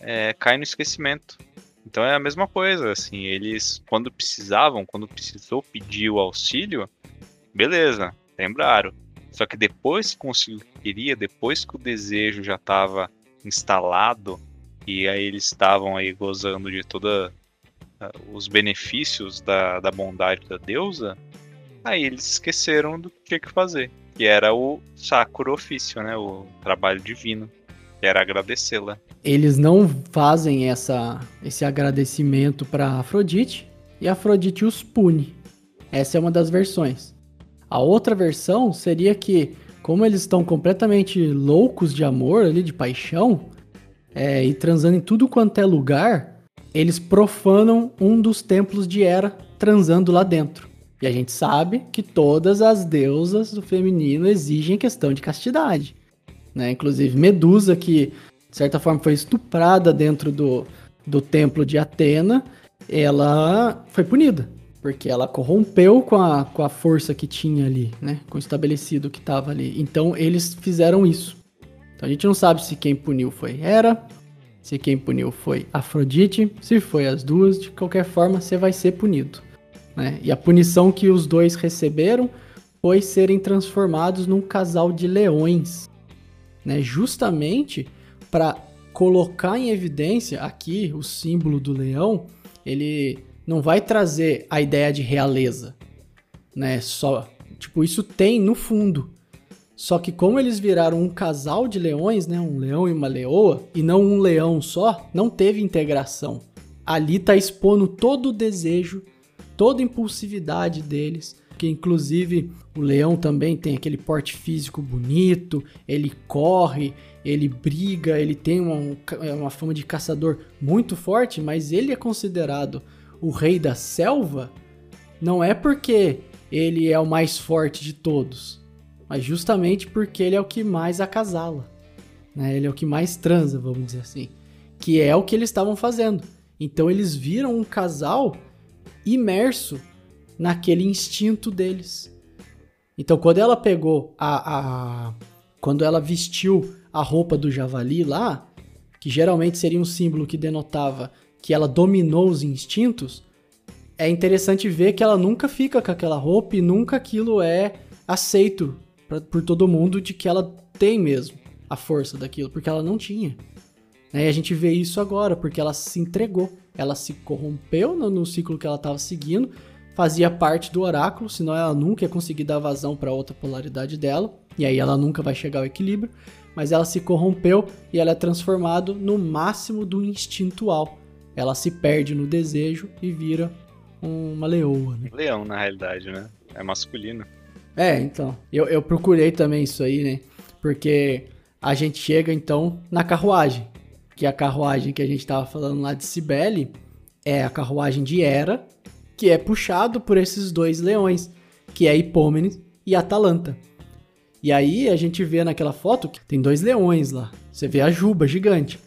é, cai no esquecimento. Então é a mesma coisa, assim, eles quando precisavam, quando precisou pedir o auxílio, beleza, lembraram. Só que depois que conseguiu o que queria, depois que o desejo já estava instalado e aí eles estavam aí gozando de toda uh, os benefícios da, da bondade da deusa, aí eles esqueceram do que tinha que fazer, que era o sacro ofício, né, o trabalho divino, que era agradecê-la eles não fazem essa, esse agradecimento para Afrodite e Afrodite os pune. Essa é uma das versões. A outra versão seria que, como eles estão completamente loucos de amor ali, de paixão, é, e transando em tudo quanto é lugar, eles profanam um dos templos de Hera transando lá dentro. E a gente sabe que todas as deusas do feminino exigem questão de castidade. Né? Inclusive Medusa, que de certa forma, foi estuprada dentro do, do templo de Atena, ela foi punida. Porque ela corrompeu com a, com a força que tinha ali, né? Com o estabelecido que estava ali. Então, eles fizeram isso. Então, a gente não sabe se quem puniu foi Hera, se quem puniu foi Afrodite, se foi as duas, de qualquer forma, você vai ser punido. Né? E a punição que os dois receberam foi serem transformados num casal de leões. Né? Justamente para colocar em evidência aqui o símbolo do leão, ele não vai trazer a ideia de realeza, né? Só, tipo, isso tem no fundo. Só que como eles viraram um casal de leões, né, um leão e uma leoa, e não um leão só, não teve integração. Ali tá expondo todo o desejo, toda a impulsividade deles, que inclusive o leão também tem aquele porte físico bonito, ele corre, ele briga, ele tem uma, é uma fama de caçador muito forte, mas ele é considerado o rei da selva não é porque ele é o mais forte de todos, mas justamente porque ele é o que mais acasala. Né? Ele é o que mais transa, vamos dizer assim. Que é o que eles estavam fazendo. Então eles viram um casal imerso naquele instinto deles. Então quando ela pegou a, a quando ela vestiu a roupa do javali lá, que geralmente seria um símbolo que denotava que ela dominou os instintos, é interessante ver que ela nunca fica com aquela roupa e nunca aquilo é aceito pra, por todo mundo de que ela tem mesmo a força daquilo, porque ela não tinha. Né? E a gente vê isso agora, porque ela se entregou, ela se corrompeu no, no ciclo que ela estava seguindo, fazia parte do oráculo, senão ela nunca ia conseguir dar vazão para outra polaridade dela, e aí ela nunca vai chegar ao equilíbrio, mas ela se corrompeu e ela é transformado no máximo do instintual. Ela se perde no desejo e vira uma leoa. Né? Leão, na realidade, né? É masculino. É, então. Eu, eu procurei também isso aí, né? Porque a gente chega então na carruagem. Que a carruagem que a gente tava falando lá de Cibele é a carruagem de Hera, que é puxado por esses dois leões, que é Hipômenes e Atalanta. E aí a gente vê naquela foto que tem dois leões lá. Você vê a juba gigante.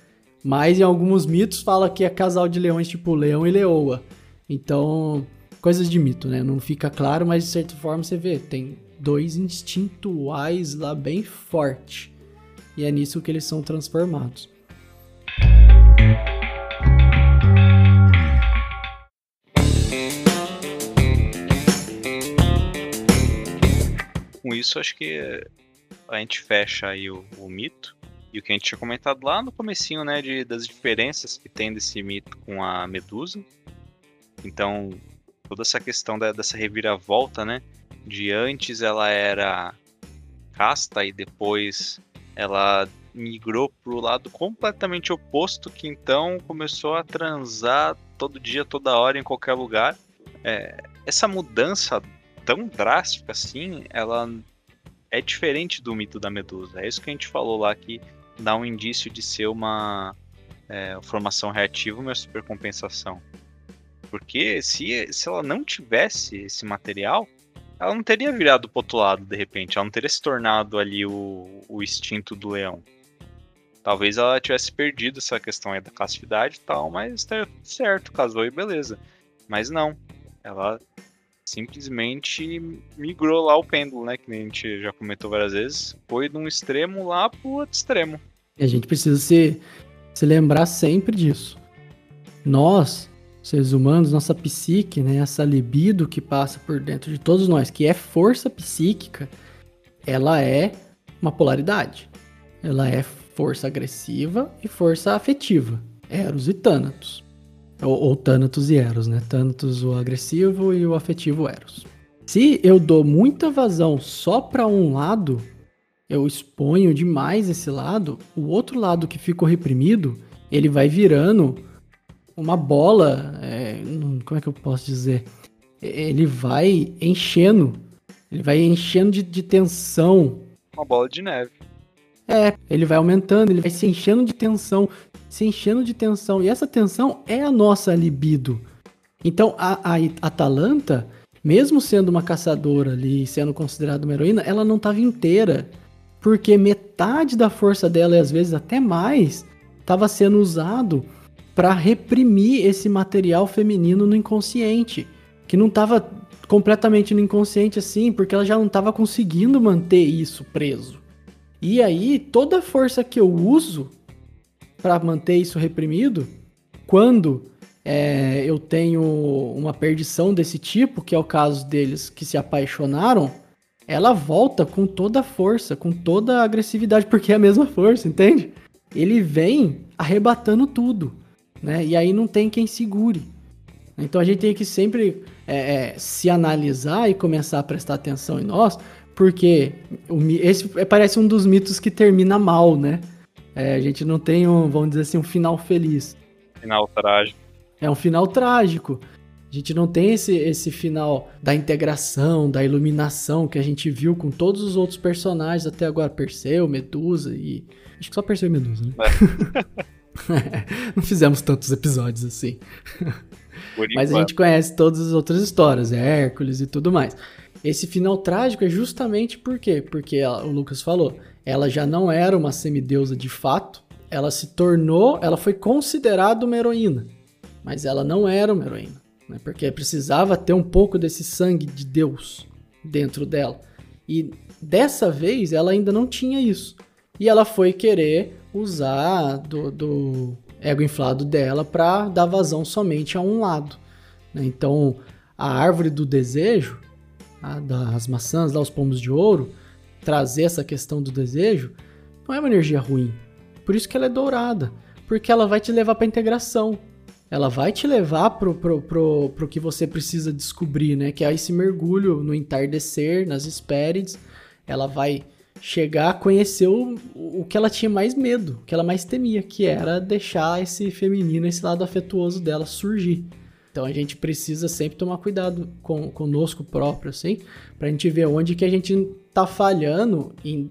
Mas em alguns mitos fala que é casal de leões tipo leão e leoa. Então, coisas de mito, né? Não fica claro, mas de certa forma você vê, tem dois instintuais lá bem forte. E é nisso que eles são transformados. com isso, acho que a gente fecha aí o, o mito. E o que a gente tinha comentado lá no comecinho, né, de, das diferenças que tem desse mito com a Medusa. Então, toda essa questão da, dessa reviravolta, né, de antes ela era casta e depois ela migrou pro lado completamente oposto, que então começou a transar todo dia, toda hora, em qualquer lugar. É, essa mudança tão drástica assim, ela é diferente do mito da Medusa. É isso que a gente falou lá que dá um indício de ser uma é, formação reativa, uma supercompensação. Porque se, se ela não tivesse esse material, ela não teria virado pro outro lado de repente, ela não teria se tornado ali o, o instinto do leão. Talvez ela tivesse perdido essa questão aí da classicidade e tal, mas tá certo, casou e beleza. Mas não, ela simplesmente migrou lá o pêndulo, né? Que a gente já comentou várias vezes. Foi de um extremo lá pro outro extremo. E a gente precisa se, se lembrar sempre disso. Nós, seres humanos, nossa psique, né? Essa libido que passa por dentro de todos nós, que é força psíquica, ela é uma polaridade. Ela é força agressiva e força afetiva. Eros e Thanatos. Ou, ou Thanatos e Eros, né? Thanatos o agressivo e o afetivo Eros. Se eu dou muita vazão só para um lado, eu exponho demais esse lado, o outro lado que ficou reprimido, ele vai virando uma bola. É, como é que eu posso dizer? Ele vai enchendo. Ele vai enchendo de, de tensão. Uma bola de neve. É, ele vai aumentando, ele vai se enchendo de tensão, se enchendo de tensão. E essa tensão é a nossa libido. Então a, a Atalanta, mesmo sendo uma caçadora ali, sendo considerada uma heroína, ela não estava inteira. Porque metade da força dela, e às vezes até mais, estava sendo usado para reprimir esse material feminino no inconsciente. Que não estava completamente no inconsciente assim, porque ela já não estava conseguindo manter isso preso. E aí, toda a força que eu uso para manter isso reprimido, quando é, eu tenho uma perdição desse tipo, que é o caso deles que se apaixonaram, ela volta com toda a força, com toda a agressividade, porque é a mesma força, entende? Ele vem arrebatando tudo, né? E aí não tem quem segure. Então a gente tem que sempre é, é, se analisar e começar a prestar atenção em nós, porque esse parece um dos mitos que termina mal, né? É, a gente não tem um, vamos dizer assim, um final feliz. Final trágico. É um final trágico. A gente não tem esse, esse final da integração, da iluminação que a gente viu com todos os outros personagens até agora, Perseu, Medusa e. Acho que só Perseu e Medusa, né? É. [LAUGHS] não fizemos tantos episódios assim. Mas a gente conhece todas as outras histórias, Hércules e tudo mais. Esse final trágico é justamente por quê? Porque ela, o Lucas falou, ela já não era uma semideusa de fato, ela se tornou, ela foi considerada uma heroína, mas ela não era uma heroína, né? porque precisava ter um pouco desse sangue de Deus dentro dela. E dessa vez ela ainda não tinha isso. E ela foi querer usar do, do ego inflado dela para dar vazão somente a um lado. Né? Então, a árvore do desejo, a, das maçãs, lá, os pomos de ouro, trazer essa questão do desejo, não é uma energia ruim. Por isso que ela é dourada. Porque ela vai te levar para integração. Ela vai te levar pro, pro, pro, pro que você precisa descobrir, né? Que é esse mergulho no entardecer, nas Hespérides. Ela vai chegar a conhecer o, o que ela tinha mais medo, o que ela mais temia, que era deixar esse feminino, esse lado afetuoso dela surgir. Então a gente precisa sempre tomar cuidado com conosco próprio, assim, pra gente ver onde que a gente tá falhando em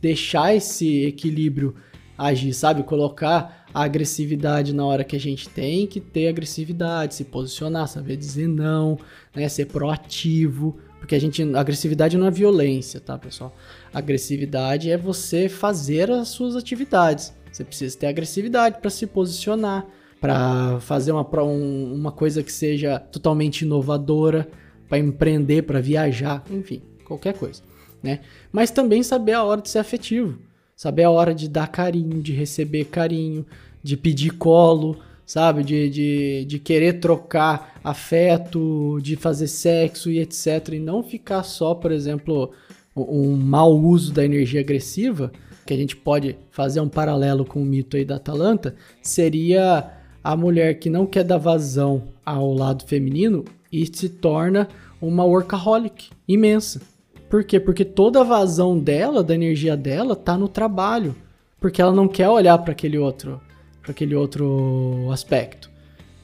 deixar esse equilíbrio agir, sabe? Colocar a agressividade na hora que a gente tem que ter agressividade, se posicionar, saber dizer não, né? Ser proativo, porque a gente agressividade não é violência, tá, pessoal? Agressividade é você fazer as suas atividades. Você precisa ter agressividade para se posicionar, para fazer uma, uma coisa que seja totalmente inovadora, para empreender, para viajar, enfim, qualquer coisa, né? Mas também saber a hora de ser afetivo, saber a hora de dar carinho, de receber carinho, de pedir colo, sabe? De, de, de querer trocar afeto, de fazer sexo e etc. E não ficar só, por exemplo, um mau uso da energia agressiva que a gente pode fazer um paralelo com o mito aí da Atalanta, seria a mulher que não quer dar vazão ao lado feminino e se torna uma workaholic imensa. Por quê? Porque toda a vazão dela, da energia dela, tá no trabalho, porque ela não quer olhar para aquele outro, para aquele outro aspecto.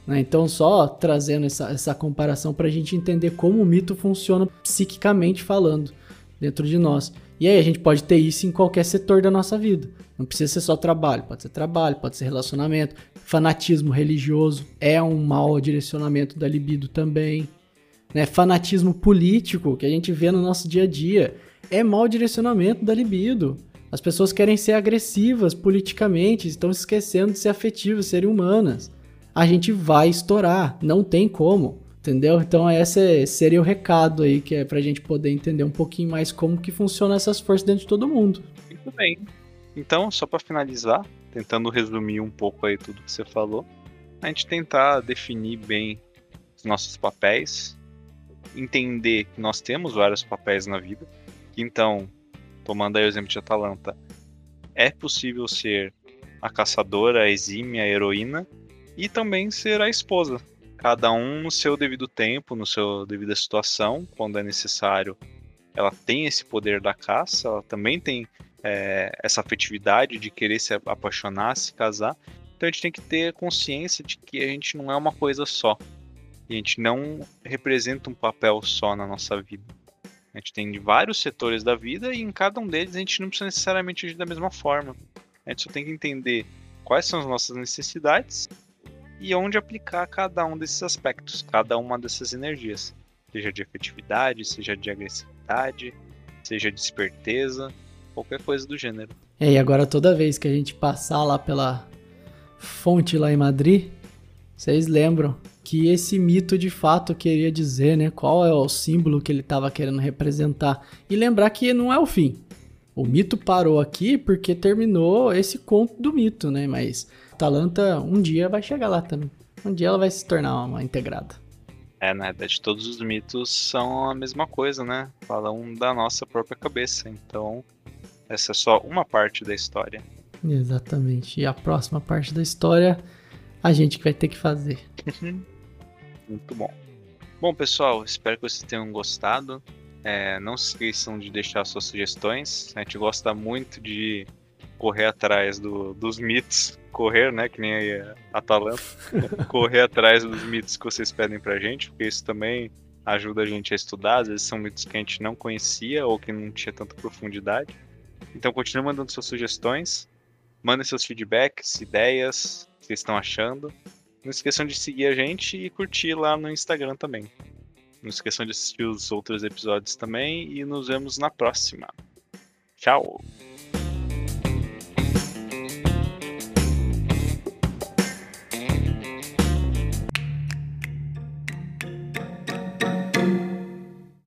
Né? Então, só trazendo essa, essa comparação para a gente entender como o mito funciona psiquicamente falando dentro de nós. E aí a gente pode ter isso em qualquer setor da nossa vida. Não precisa ser só trabalho, pode ser trabalho, pode ser relacionamento. Fanatismo religioso é um mau direcionamento da libido também. Né? Fanatismo político, que a gente vê no nosso dia a dia, é mau direcionamento da libido. As pessoas querem ser agressivas politicamente, estão se esquecendo de ser afetivas, serem humanas. A gente vai estourar, não tem como. Entendeu? Então esse seria o recado aí, que é pra gente poder entender um pouquinho mais como que funcionam essas forças dentro de todo mundo. Muito bem. Então, só para finalizar, tentando resumir um pouco aí tudo que você falou, a gente tentar definir bem os nossos papéis, entender que nós temos vários papéis na vida. Então, tomando aí o exemplo de Atalanta, é possível ser a caçadora, a exímia, a heroína e também ser a esposa, cada um no seu devido tempo, no seu devida situação, quando é necessário. Ela tem esse poder da caça, ela também tem é, essa afetividade de querer se apaixonar, se casar. Então a gente tem que ter consciência de que a gente não é uma coisa só. A gente não representa um papel só na nossa vida. A gente tem vários setores da vida e em cada um deles a gente não precisa necessariamente agir da mesma forma. A gente só tem que entender quais são as nossas necessidades e onde aplicar cada um desses aspectos, cada uma dessas energias, seja de efetividade, seja de agressividade, seja de esperteza, qualquer coisa do gênero. É, e agora toda vez que a gente passar lá pela fonte lá em Madrid, vocês lembram que esse mito de fato queria dizer, né? Qual é o símbolo que ele estava querendo representar. E lembrar que não é o fim. O mito parou aqui porque terminou esse conto do mito, né? Mas Atalanta um dia vai chegar lá também. Um dia ela vai se tornar uma integrada. É, na verdade, todos os mitos são a mesma coisa, né? Falam da nossa própria cabeça. Então, essa é só uma parte da história. Exatamente. E a próxima parte da história, a gente vai ter que fazer. [LAUGHS] Muito bom. Bom, pessoal, espero que vocês tenham gostado. É, não se esqueçam de deixar suas sugestões. A gente gosta muito de correr atrás do, dos mitos correr, né? Que nem a Atalanta, [LAUGHS] correr atrás dos mitos que vocês pedem pra gente, porque isso também ajuda a gente a estudar. Às vezes são mitos que a gente não conhecia ou que não tinha tanta profundidade. Então continue mandando suas sugestões, mandem seus feedbacks, ideias, o que vocês estão achando. Não esqueçam de seguir a gente e curtir lá no Instagram também. Não esqueçam de assistir os outros episódios também e nos vemos na próxima. Tchau!